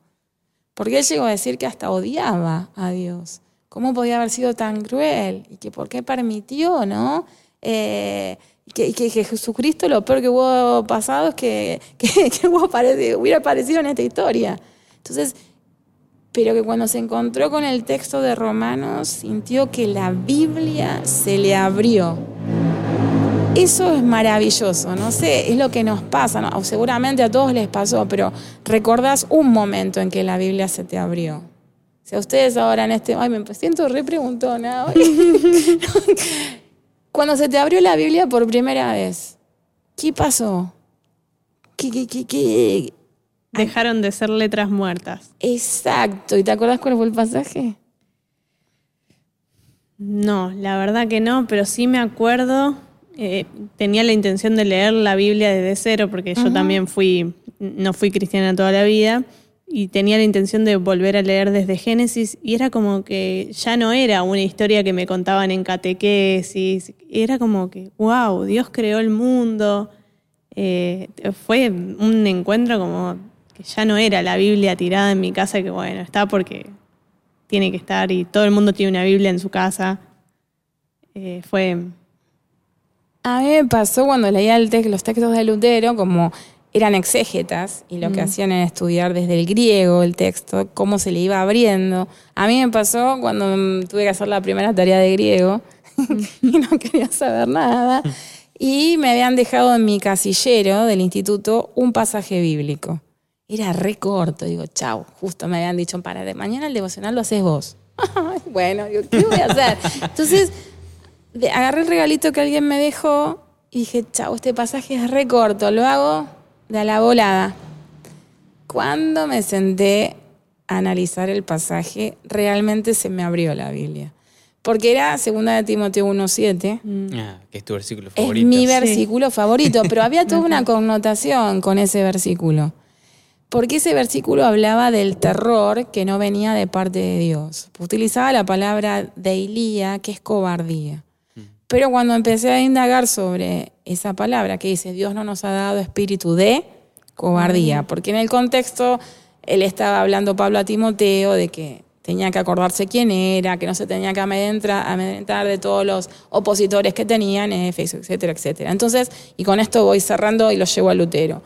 Porque él llegó a decir que hasta odiaba a Dios. ¿Cómo podía haber sido tan cruel? Y que por qué permitió, ¿no? Eh, que, que, Jesucristo lo peor que hubo pasado es que, que, hubiera aparecido en esta historia. Entonces, pero que cuando se encontró con el texto de Romanos, sintió que la Biblia se le abrió eso es maravilloso, no sé, es lo que nos pasa, seguramente a todos les pasó, pero recordás un momento en que la Biblia se te abrió. O sea, ustedes ahora en este, ay, me siento re preguntona hoy. Cuando se te abrió la Biblia por primera vez, ¿qué pasó? ¿Qué, qué, qué, qué? Dejaron de ser letras muertas. Exacto. ¿Y te acuerdas cuál fue el pasaje? No, la verdad que no, pero sí me acuerdo eh, tenía la intención de leer la Biblia desde cero, porque yo también fui, no fui cristiana toda la vida, y tenía la intención de volver a leer desde Génesis, y era como que ya no era una historia que me contaban en catequesis, era como que, wow, Dios creó el mundo. Eh, fue un encuentro como que ya no era la Biblia tirada en mi casa, que bueno, está porque tiene que estar y todo el mundo tiene una Biblia en su casa. Eh, fue a mí me pasó cuando leía el los textos de Lutero, como eran exégetas y lo que mm. hacían era estudiar desde el griego el texto, cómo se le iba abriendo. A mí me pasó cuando tuve que hacer la primera tarea de griego y no quería saber nada. Y me habían dejado en mi casillero del instituto un pasaje bíblico. Era re corto, digo, chau, justo me habían dicho, para de mañana el devocional lo haces vos. bueno, digo, ¿qué voy a hacer? Entonces agarré el regalito que alguien me dejó y dije, chao, este pasaje es re corto, lo hago de a la volada. Cuando me senté a analizar el pasaje, realmente se me abrió la Biblia. Porque era segunda de Timoteo 1.7. Mm. Ah, que es tu versículo favorito. Es mi versículo favorito, pero había toda una connotación con ese versículo. Porque ese versículo hablaba del terror que no venía de parte de Dios. Utilizaba la palabra deilía, que es cobardía. Pero cuando empecé a indagar sobre esa palabra que dice, Dios no nos ha dado espíritu de cobardía, porque en el contexto él estaba hablando Pablo a Timoteo de que tenía que acordarse quién era, que no se tenía que amedrentar, de todos los opositores que tenían etcétera, etcétera. Entonces, y con esto voy cerrando y lo llevo a Lutero.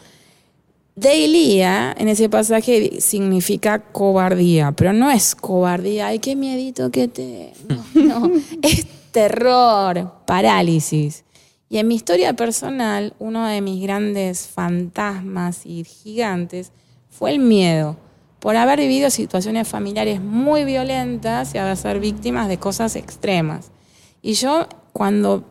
Deilía, en ese pasaje, significa cobardía, pero no es cobardía, ay, qué miedito que te... No, no. es terror, parálisis. Y en mi historia personal, uno de mis grandes fantasmas y gigantes fue el miedo, por haber vivido situaciones familiares muy violentas y haber ser víctimas de cosas extremas. Y yo cuando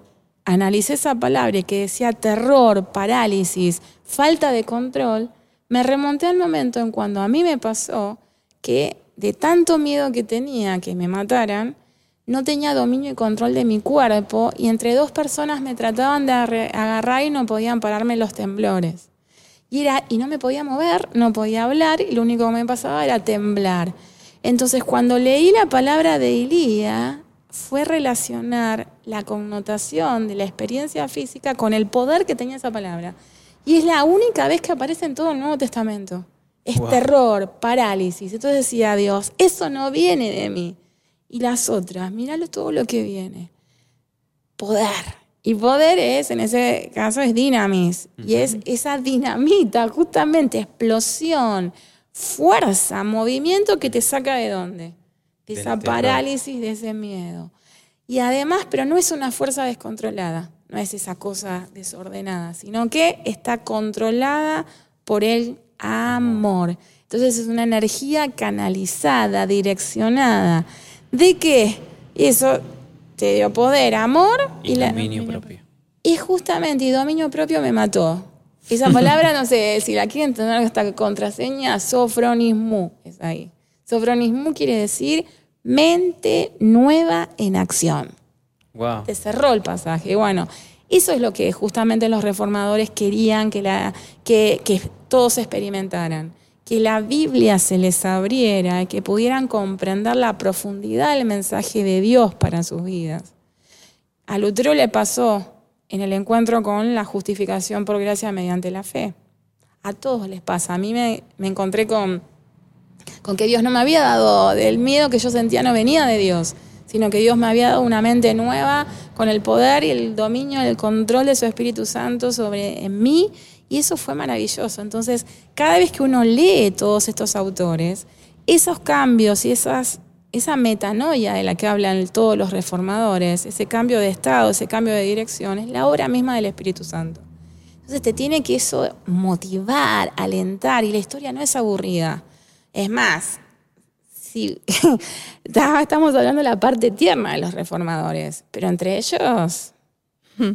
analicé esa palabra que decía terror, parálisis, falta de control, me remonté al momento en cuando a mí me pasó que de tanto miedo que tenía que me mataran, no tenía dominio y control de mi cuerpo y entre dos personas me trataban de agarrar y no podían pararme los temblores. Y, era, y no me podía mover, no podía hablar y lo único que me pasaba era temblar. Entonces cuando leí la palabra de Ilía, fue relacionar la connotación de la experiencia física con el poder que tenía esa palabra. Y es la única vez que aparece en todo el Nuevo Testamento. Es Wow. terror, parálisis. Entonces decía Dios, eso no viene de mí. Y las otras, míralo todo lo que viene. Poder. Y poder es, en ese caso, es dinamis. Y es esa dinamita, justamente, explosión, fuerza, movimiento que te saca de dónde? De esa terror. parálisis, de ese miedo. Y además, pero no es una fuerza descontrolada, no es esa cosa desordenada, sino que está controlada por el amor. Entonces es una energía canalizada, direccionada. ¿De qué? Y eso te dio poder, amor Y, y, la, dominio propio. y justamente, y dominio propio me mató. Esa palabra, no sé si la quieren tener esta contraseña, sofronismo, es ahí. Sofronismo quiere decir mente nueva en acción. Wow. Te cerró el pasaje. Y Bueno, eso es lo que justamente los reformadores querían que, la, que, que todos experimentaran. Que la Biblia se les abriera, que pudieran comprender la profundidad del mensaje de Dios para sus vidas. A Lutero le pasó en el encuentro con la justificación por gracia mediante la fe. A todos les pasa. A mí me, me encontré con, con que Dios no me había dado del miedo que yo sentía no venía de Dios, sino que Dios me había dado una mente nueva con el poder y el dominio, el control de su Espíritu Santo sobre en mí y eso fue maravilloso. Entonces, cada vez que uno lee todos estos autores, esos cambios y esas esa metanoia de la que hablan todos los reformadores, ese cambio de estado, ese cambio de dirección, es la obra misma del Espíritu Santo. Entonces te tiene que eso motivar, alentar, y la historia no es aburrida. Es más, si, estamos hablando de la parte tierna de los reformadores, pero entre ellos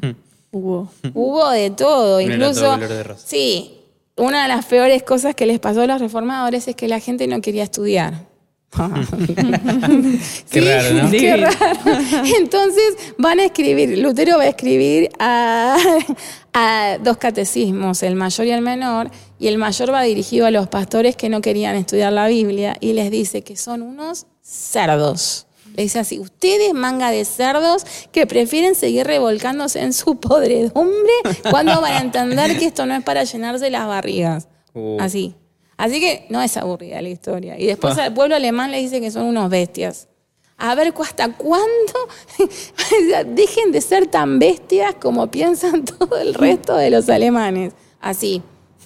Hubo. hubo de todo, No incluso... todo de. Sí, una de las peores cosas que les pasó a los reformadores es que la gente no quería estudiar. Qué raro, ¿no? Qué raro. Entonces van a escribir, Lutero va a escribir a, a dos catecismos, el mayor y el menor, y el mayor va dirigido a los pastores que no querían estudiar la Biblia y les dice que son unos cerdos. Le dice así, ustedes manga de cerdos que prefieren seguir revolcándose en su podredumbre, ¿cuándo van a entender que esto no es para llenarse las barrigas? Uh. Así. Así que no es aburrida la historia. Y después al pueblo alemán le dice que son unos bestias. A ver hasta cuándo dejen de ser tan bestias como piensan todo el resto de los alemanes. Así.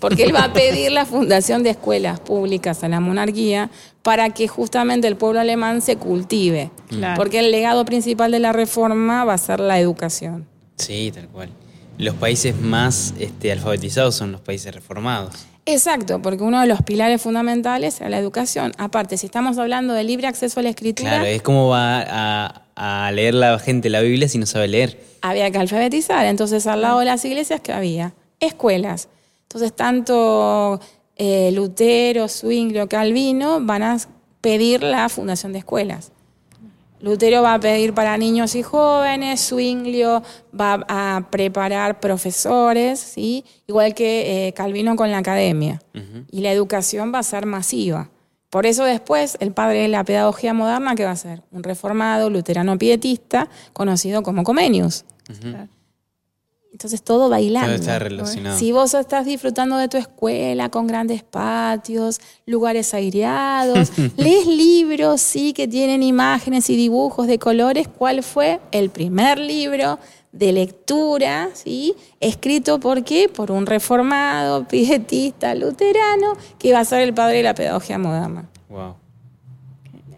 Porque él va a pedir la fundación de escuelas públicas a la monarquía para que justamente el pueblo alemán se cultive. Claro. Porque el legado principal de la reforma va a ser la educación. Sí, tal cual. Los países más este, alfabetizados son los países reformados. Exacto, porque uno de los pilares fundamentales era la educación. Aparte, si estamos hablando de libre acceso a la escritura, Claro, es como va a, a leer la gente la Biblia si no sabe leer. había que alfabetizar. Entonces, al lado de las iglesias, ¿qué había? Escuelas. Entonces, tanto eh, Lutero, Zwinglio, Calvino van a pedir la fundación de escuelas. Lutero va a pedir para niños y jóvenes, Zwinglio va a preparar profesores, ¿sí? igual que eh, Calvino con la academia. Y la educación va a ser masiva. Por eso después el padre de la pedagogía moderna, ¿qué va a ser? Un reformado luterano pietista conocido como Comenius. Entonces todo bailando. Todo está relacionado. Si vos estás disfrutando de tu escuela con grandes patios, lugares aireados, lees libros, sí, que tienen imágenes y dibujos de colores, ¿cuál fue el primer libro de lectura, sí, escrito por qué? Por un reformado, pietista, luterano, que iba a ser el padre de la pedagogía moderna. Wow.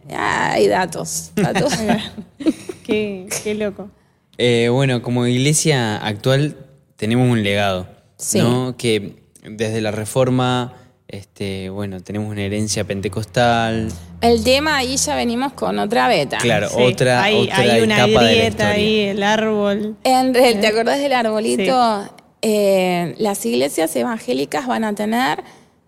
Hay datos, datos. Qué, qué loco. Eh, bueno, como iglesia actual tenemos un legado, Sí. ¿no? Que desde la Reforma, este, bueno, tenemos una herencia pentecostal. El tema ahí ya venimos con otra beta. Claro, Sí, otra, hay, otra hay una etapa de la grieta historia. ahí, el árbol. En ¿Te acordás del arbolito? Eh, las iglesias evangélicas van a tener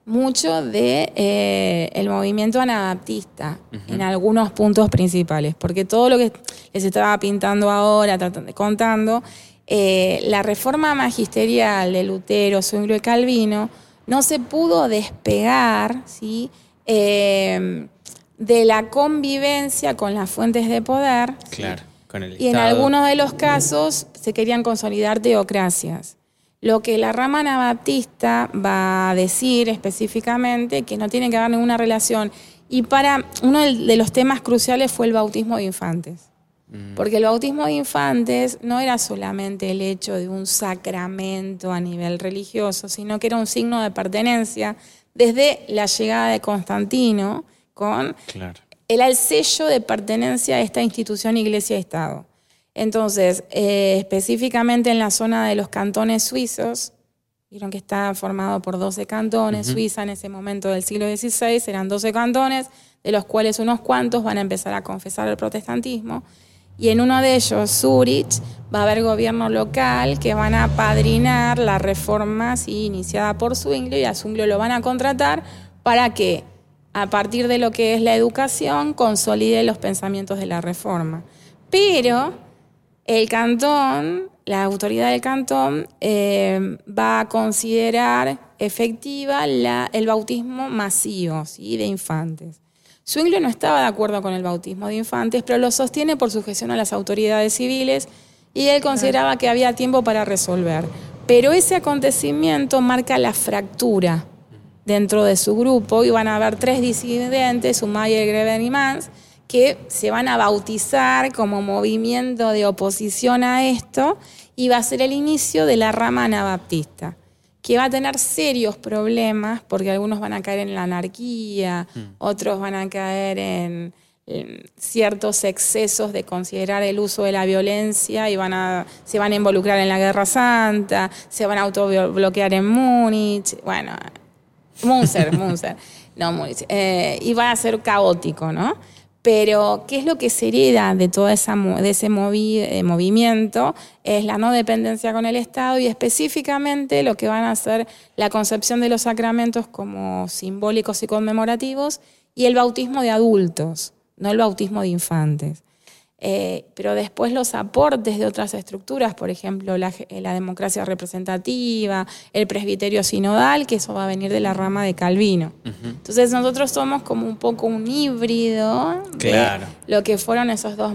mucho de eh, el movimiento anabaptista en algunos puntos principales, porque todo lo que les estaba pintando ahora, tratando- contando, eh, la reforma magisterial de Lutero, Zwinglio y Calvino no se pudo despegar, ¿sí? Eh, de la convivencia con las fuentes de poder, ¿sí? Claro, con el Y en algunos de los casos se querían consolidar teocracias. Lo que la rama anabaptista va a decir específicamente que no tiene que haber ninguna relación. Y para uno de los temas cruciales fue el bautismo de infantes. Porque el bautismo de infantes no era solamente el hecho de un sacramento a nivel religioso, sino que era un signo de pertenencia desde la llegada de Constantino con el sello de pertenencia a esta institución Iglesia-Estado. Entonces, eh, específicamente en la zona de los cantones suizos, vieron que está formado por 12 cantones, Suiza en ese momento del siglo XVI eran 12 cantones, de los cuales unos cuantos van a empezar a confesar el protestantismo. Y en uno de ellos, Zurich, va a haber gobierno local que van a padrinar la reforma iniciada por Zwinglio y a Zwinglio lo van a contratar para que, a partir de lo que es la educación, consolide los pensamientos de la reforma. Pero el cantón, la autoridad del cantón, eh, va a considerar efectiva el bautismo masivo ¿sí? de infantes. Zwingli no estaba de acuerdo con el bautismo de infantes, pero lo sostiene por sujeción a las autoridades civiles y él consideraba que había tiempo para resolver. Pero ese acontecimiento marca la fractura dentro de su grupo y van a haber tres disidentes, Umayer, Greven y Mans, que se van a bautizar como movimiento de oposición a esto y va a ser el inicio de la rama anabaptista que va a tener serios problemas porque algunos van a caer en la anarquía, mm. otros van a caer en, ciertos excesos de considerar el uso de la violencia y van a, se van a involucrar en la Guerra Santa, se van a autobloquear en Múnich, bueno, Munzer, Munzer, no Múnich, eh, y va a ser caótico, ¿no? Pero, ¿qué es lo que se hereda de todo esa, de ese eh, movimiento? Es la no dependencia con el Estado y específicamente lo que van a ser la concepción de los sacramentos como simbólicos y conmemorativos y el bautismo de adultos, no el bautismo de infantes. Eh, pero después los aportes de otras estructuras, por ejemplo, la, eh, democracia representativa, el presbiterio sinodal, que eso va a venir de la rama de Calvino. Entonces nosotros somos como un poco un híbrido de lo que fueron esos dos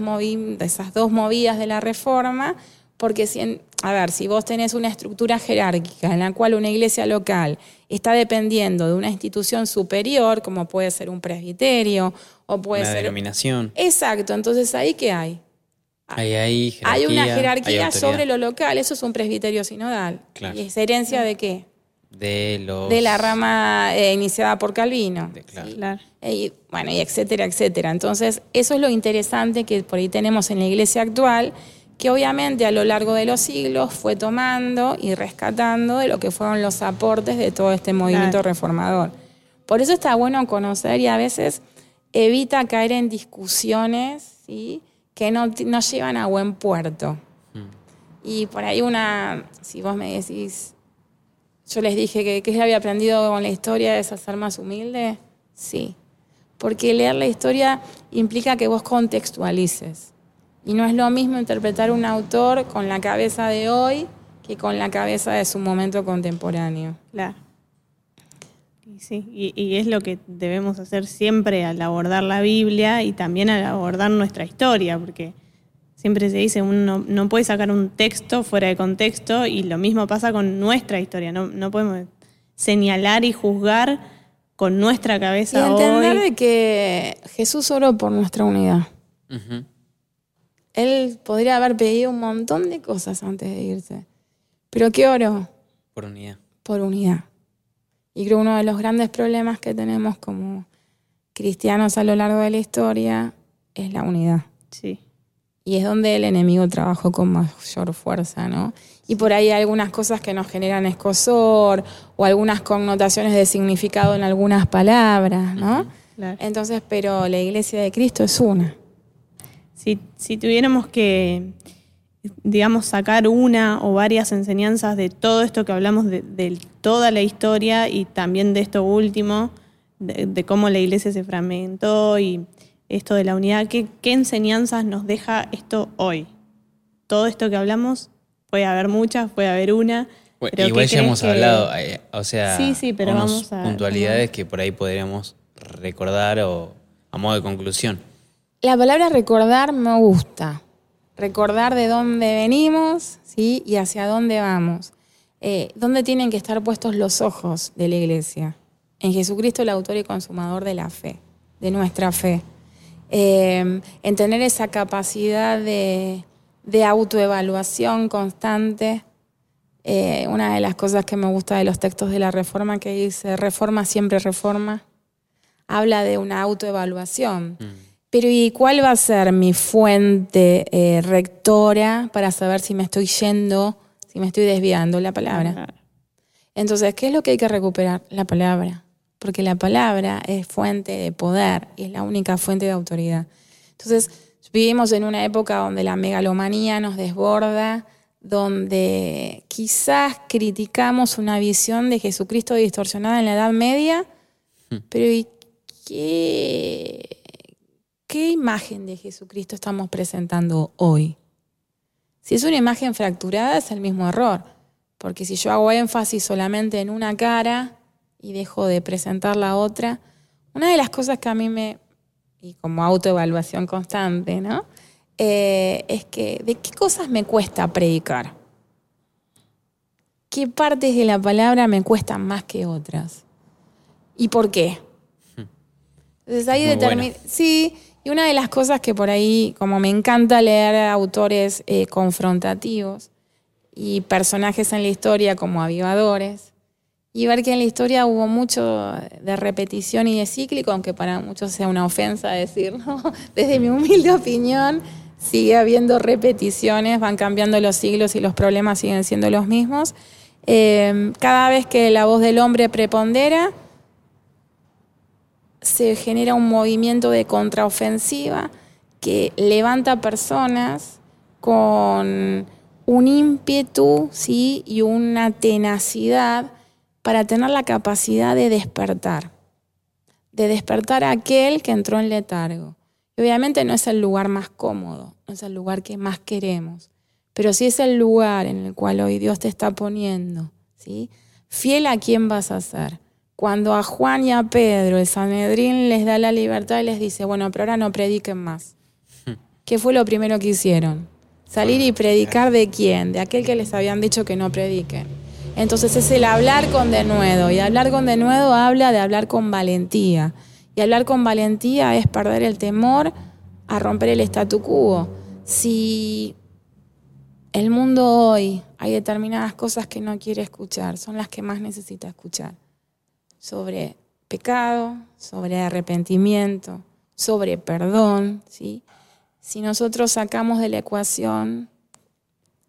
esas dos movidas de la reforma, porque si, a ver, si vos tenés una estructura jerárquica en la cual una iglesia local está dependiendo de una institución superior, como puede ser un presbiterio o puede una ser... denominación. Exacto, entonces ahí qué hay? Hay, hay, hay una jerarquía sobre lo local, eso es un presbiterio sinodal. ¿Y es herencia de qué? De los... De la rama eh, iniciada por Calvino. claro. Y, bueno, y etcétera, etcétera. Entonces, eso es lo interesante que por ahí tenemos en la iglesia actual, que obviamente a lo largo de los siglos fue tomando y rescatando de lo que fueron los aportes de todo este movimiento reformador. Por eso está bueno conocer y a veces evita caer en discusiones ¿sí? que no, llevan a buen puerto. Hmm. Y por ahí una, si vos me decís, yo les dije que, que había aprendido con la historia de ser más humilde, sí. Porque leer la historia implica que vos contextualices. Y no es lo mismo interpretar un autor con la cabeza de hoy que con la cabeza de su momento contemporáneo. Claro. Y sí, y, es lo que debemos hacer siempre al abordar la Biblia y también al abordar nuestra historia, porque siempre se dice, uno no puede sacar un texto fuera de contexto y lo mismo pasa con nuestra historia, no, no podemos señalar y juzgar con nuestra cabeza. Y entender que Jesús oró por nuestra unidad. Él podría haber pedido un montón de cosas antes de irse. Pero ¿qué oro? Por unidad. Por unidad. Y creo que uno de los grandes problemas que tenemos como cristianos a lo largo de la historia es la unidad. Sí. Y es donde el enemigo trabajó con mayor fuerza, ¿no? Y por ahí hay algunas cosas que nos generan escosor o algunas connotaciones de significado en algunas palabras, ¿no? Entonces, pero la iglesia de Cristo es una. Si, tuviéramos que, digamos, sacar una o varias enseñanzas de todo esto que hablamos de, toda la historia y también de esto último, de, cómo la iglesia se fragmentó y esto de la unidad, ¿qué, enseñanzas nos deja esto hoy? Todo esto que hablamos, puede haber muchas, puede haber una. Pero igual ya hemos hablado, eh, o sea, sí, sí, pero vamos a, puntualidades que por ahí podríamos recordar o a modo de conclusión. La palabra recordar me gusta. Recordar de dónde venimos ¿sí? y hacia dónde vamos. Eh, ¿Dónde tienen que estar puestos los ojos de la iglesia? En Jesucristo, el autor y consumador de la fe, de nuestra fe. Eh, en tener esa capacidad de, autoevaluación constante. Eh, una de las cosas que me gusta de los textos de la Reforma que dice, Reforma siempre reforma, habla de una autoevaluación. Pero ¿y cuál va a ser mi fuente eh, rectora para saber si me estoy yendo, si me estoy desviando? La palabra. Entonces, ¿qué es lo que hay que recuperar? La palabra. Porque la palabra es fuente de poder y es la única fuente de autoridad. Entonces, vivimos en una época donde la megalomanía nos desborda, donde quizás criticamos una visión de Jesucristo distorsionada en la Edad Media, hmm. pero ¿y qué, qué imagen de Jesucristo estamos presentando hoy? Si es una imagen fracturada es el mismo error, porque si yo hago énfasis solamente en una cara y dejo de presentar la otra, una de las cosas que a mí me, y como autoevaluación constante, ¿no? Eh, es que de qué cosas me cuesta predicar. ¿Qué partes de la palabra me cuestan más que otras? ¿Y por qué? Entonces ahí determina. Sí, y una de las cosas que por ahí, como me encanta leer autores eh, confrontativos y personajes en la historia como avivadores, y ver que en la historia hubo mucho de repetición y de cíclico, aunque para muchos sea una ofensa decirlo, desde mi humilde opinión sigue habiendo repeticiones, van cambiando los siglos y los problemas siguen siendo los mismos. Eh, cada vez que la voz del hombre prepondera, se genera un movimiento de contraofensiva que levanta personas con un ímpetu ¿sí? y una tenacidad para tener la capacidad de despertar, de despertar a aquel que entró en letargo. Obviamente no es el lugar más cómodo, no es el lugar que más queremos, pero sí es el lugar en el cual hoy Dios te está poniendo, ¿sí? Fiel a quién vas a ser. Cuando a Juan y a Pedro el Sanedrín les da la libertad y les dice, bueno, pero ahora no prediquen más. ¿Qué fue lo primero que hicieron? Salir y predicar de quién? De aquel que les habían dicho que no prediquen. Entonces es el hablar con denuedo. Y hablar con denuedo habla de hablar con valentía. Y hablar con valentía es perder el temor a romper el statu quo. Si el mundo hoy hay determinadas cosas que no quiere escuchar, son las que más necesita escuchar. Sobre pecado, sobre arrepentimiento, sobre perdón, ¿sí? Si nosotros sacamos de la ecuación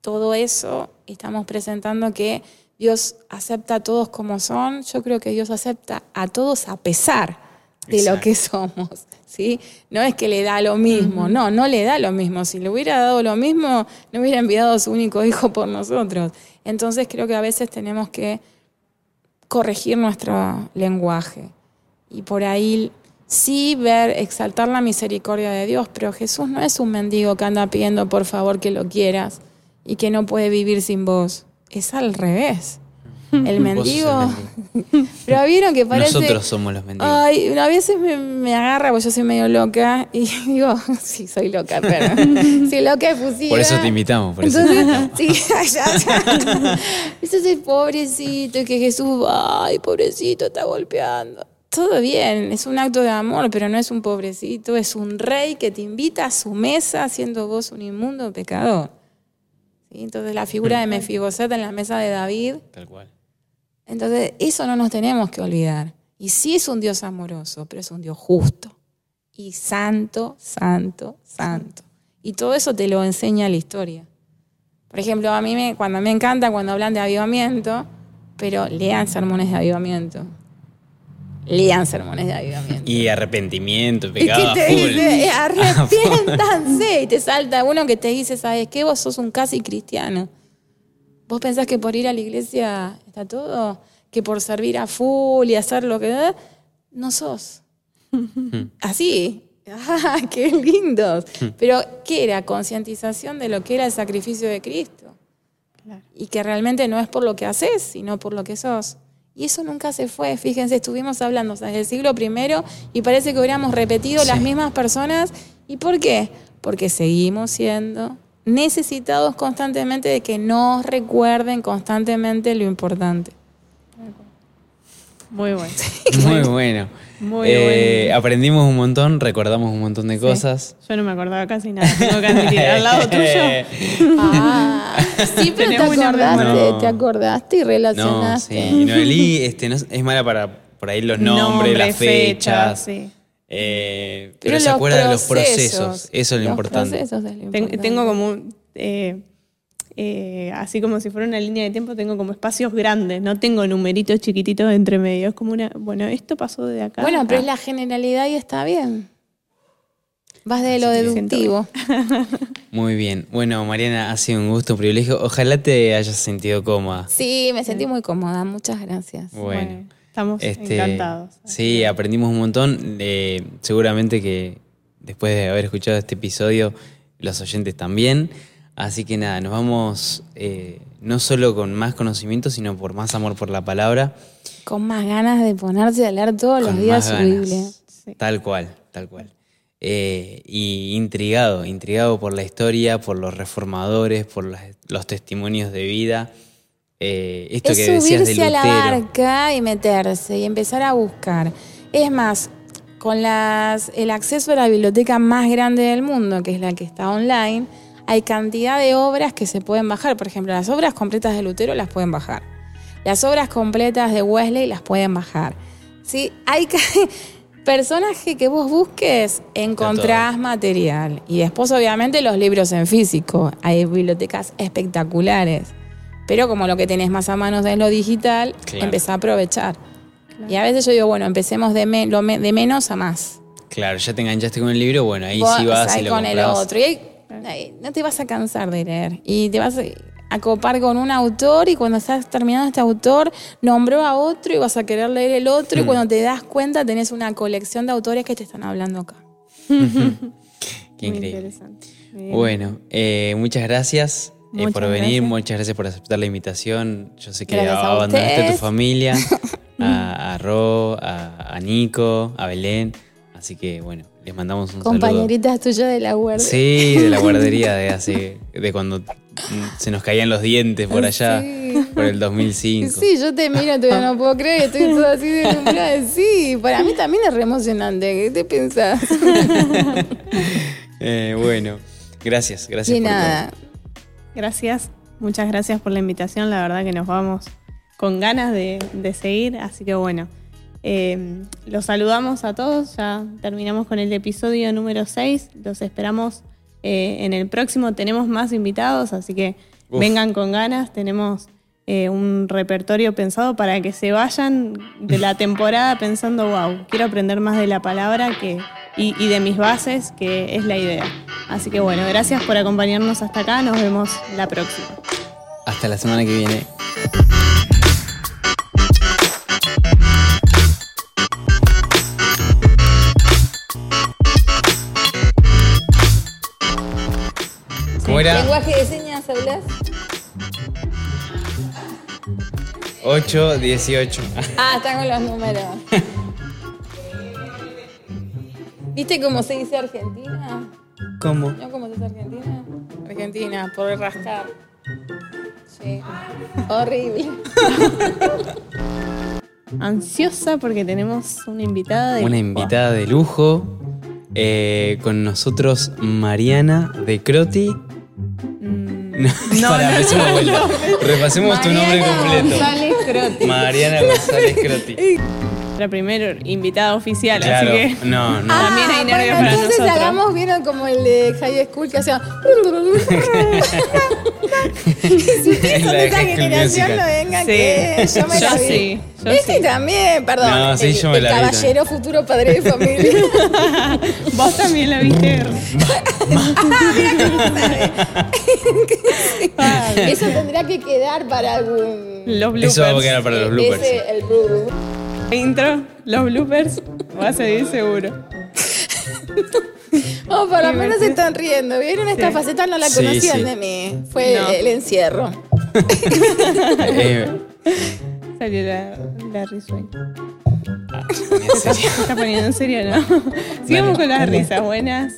todo eso, estamos presentando que Dios acepta a todos como son, yo creo que Dios acepta a todos a pesar de lo que somos, ¿sí? No es que le da lo mismo, no, no le da lo mismo. Si le hubiera dado lo mismo, no hubiera enviado a su único hijo por nosotros. Entonces creo que a veces tenemos que corregir nuestro lenguaje y por ahí sí ver, exaltar la misericordia de Dios, pero Jesús no es un mendigo que anda pidiendo por favor que lo quieras y que no puede vivir sin vos es al revés. El mendigo. Pero vieron que parece. Nosotros somos los mendigos. Ay, a veces me, agarra, porque yo soy medio loca. Y digo, sí, soy loca, pero. soy loca efusiva. Por eso te invitamos. Por eso Entonces, te invitamos. sí, ya, ya. Eso es pobrecito, y que Jesús, ay, pobrecito, está golpeando. Todo bien, es un acto de amor, pero no es un pobrecito, es un rey que te invita a su mesa, siendo vos un inmundo pecador. Entonces la figura de Mefiboset en la mesa de David. Tal cual. Entonces eso no nos tenemos que olvidar. Y sí es un Dios amoroso, pero es un Dios justo. Y santo, santo, santo. Y todo eso te lo enseña la historia. Por ejemplo, a mí me, cuando me encanta cuando hablan de avivamiento, pero lean sermones de avivamiento lean sermones de avivamiento. Y arrepentimiento, pecado. Y te dice, arrepiéntanse. y te salta uno que te dice, ¿sabes qué? Vos sos un casi cristiano. ¿Vos pensás que por ir a la iglesia está todo? Que por servir a full y hacer lo que... No sos. Así. ¡Ah, qué lindos! Pero, ¿qué era? Concientización de lo que era el sacrificio de Cristo. Y que realmente no es por lo que haces, sino por lo que sos. Y eso nunca se fue. Fíjense, estuvimos hablando desde el siglo I y parece que hubiéramos repetido las mismas personas. ¿Y por qué? Porque seguimos siendo necesitados constantemente de que nos recuerden constantemente lo importante. Muy bueno. Muy bueno. Muy Eh, bueno. Aprendimos un montón, recordamos un montón de cosas. Yo no me acordaba casi nada. Tengo que admitir. Al lado tuyo. Ah, sí, pero te acordaste, te acordaste y No, relacionaste. sí. Y Noelí este, no es mala para por ahí los nombres, Nombre, las fechas. sí. Eh, pero, se acuerda de los procesos. Eso es lo los importante. procesos es lo Ten- importante. tengo como, eh, eh, así como si fuera una línea de tiempo, tengo como espacios grandes, no tengo numeritos chiquititos entre medio. Es como una, bueno, esto pasó de acá. a Bueno, acá. pero es la generalidad y está bien. Vas de lo deductivo. Muy bien. Bueno, Mariana, ha sido un gusto, un privilegio. Ojalá te hayas sentido cómoda. Sí, me sentí muy cómoda. Muchas gracias. Bueno. Estamos Este, encantados. Sí, aprendimos un montón. Eh, seguramente que después de haber escuchado este episodio, los oyentes también. Así que nada, nos vamos eh, no solo con más conocimiento, sino por más amor por la palabra. Con más ganas de ponerse a leer todos los días más su ganas. Biblia. Sí. Tal cual, tal cual. Eh, y intrigado, intrigado por la historia, por los reformadores, por las- los testimonios de vida. Eh, esto Es que decías subirse a la barca y meterse y empezar a buscar. Es más, con las, el acceso a la biblioteca más grande del mundo, que es la que está online, hay cantidad de obras que se pueden bajar. Por ejemplo, las obras completas de Lutero las pueden bajar. Las obras completas de Wesley las pueden bajar. ¿Sí? Hay ca- personaje que vos busques, encontrás material. Y después, obviamente, los libros en físico. Hay bibliotecas espectaculares. Pero como lo que tenés más a mano es lo digital, Claro. empezá a aprovechar. Y a veces yo digo, bueno, empecemos de, me- lo me- de menos a más. Claro, ya te enganchaste con el libro, bueno, ahí Vos sí vas ahí y lo con el otro. Y ahí- ahí no te vas a cansar de leer. Y te vas a copar con un autor y cuando estás terminando este autor, nombró a otro y vas a querer leer el otro Hmm. y cuando te das cuenta tenés una colección de autores que te están hablando acá. Qué Muy increíble. interesante. Muy bien. Bueno, eh, muchas gracias eh, por venir, gracias. muchas gracias por aceptar la invitación. Yo sé que Gracias abandonaste a tu familia, a, a Ro, a, a Nico, a Belén. Así que bueno, les mandamos un saludo. Compañeritas tuyas de la guardia. Sí, de la guardería de hace, de cuando mm, se nos caían los dientes por allá, Sí. por el 2005. Sí, yo te miro, todavía no puedo creer, estoy toda así de nombrada. Sí, para mí también es re emocionante. ¿Qué te pensás? Eh, bueno, gracias, gracias Y por nada, Gracias, muchas gracias por la invitación. La verdad que nos vamos con ganas de, de seguir. Así que bueno, eh, los saludamos a todos. Ya terminamos con el episodio número 6. Los esperamos eh, en el próximo. Tenemos más invitados, así que Uf. vengan con ganas. Tenemos eh, un repertorio pensado para que se vayan de la temporada pensando, wow, quiero aprender más de la palabra que, y, y de mis bases, que es la idea. Así que bueno, gracias por acompañarnos hasta acá. Nos vemos la próxima. Hasta la semana que viene. ¿Cómo era? lenguaje de señas hablas. 8, 18. Ah, están con los números. ¿Viste cómo se dice Argentina? ¿Cómo? ¿No cómo se dice Argentina? Argentina, por rascar. Sí. Horrible. Ansiosa porque tenemos una invitada de Una invitada de lujo. eh, con nosotros Mariana de Croti. Mm, No, No, para, no, de no, vuelta. Repasemos tu nombre completo. González Croti. Mariana González Croti. La primera invitada oficial, Claro, así que no, no. También hay nervios bueno, para entonces nosotros. hagamos, vieron como el de High School que hacía. si ustedes son La de de esa High School generación, Musical. no vengan Sí. que yo me Yo la vi. sí, yo este sí. también, perdón. No, sí, el, yo me el la vi caballero futuro padre de familia. vos también la viste. Eso tendrá que quedar para algún. Los bloopers. Eso va a quedar para los bloopers. Ese, el blooper. Intro, los bloopers, va a seguir seguro. Oh, por lo menos se están riendo. ¿Vieron? Esta Sí. faceta no la Sí, conocían sí. de mí. Fue No. el encierro. Eh, Salió la, la risueña. ah, en serio. ¿Se está poniendo en serio no? Sigamos con las risas buenas.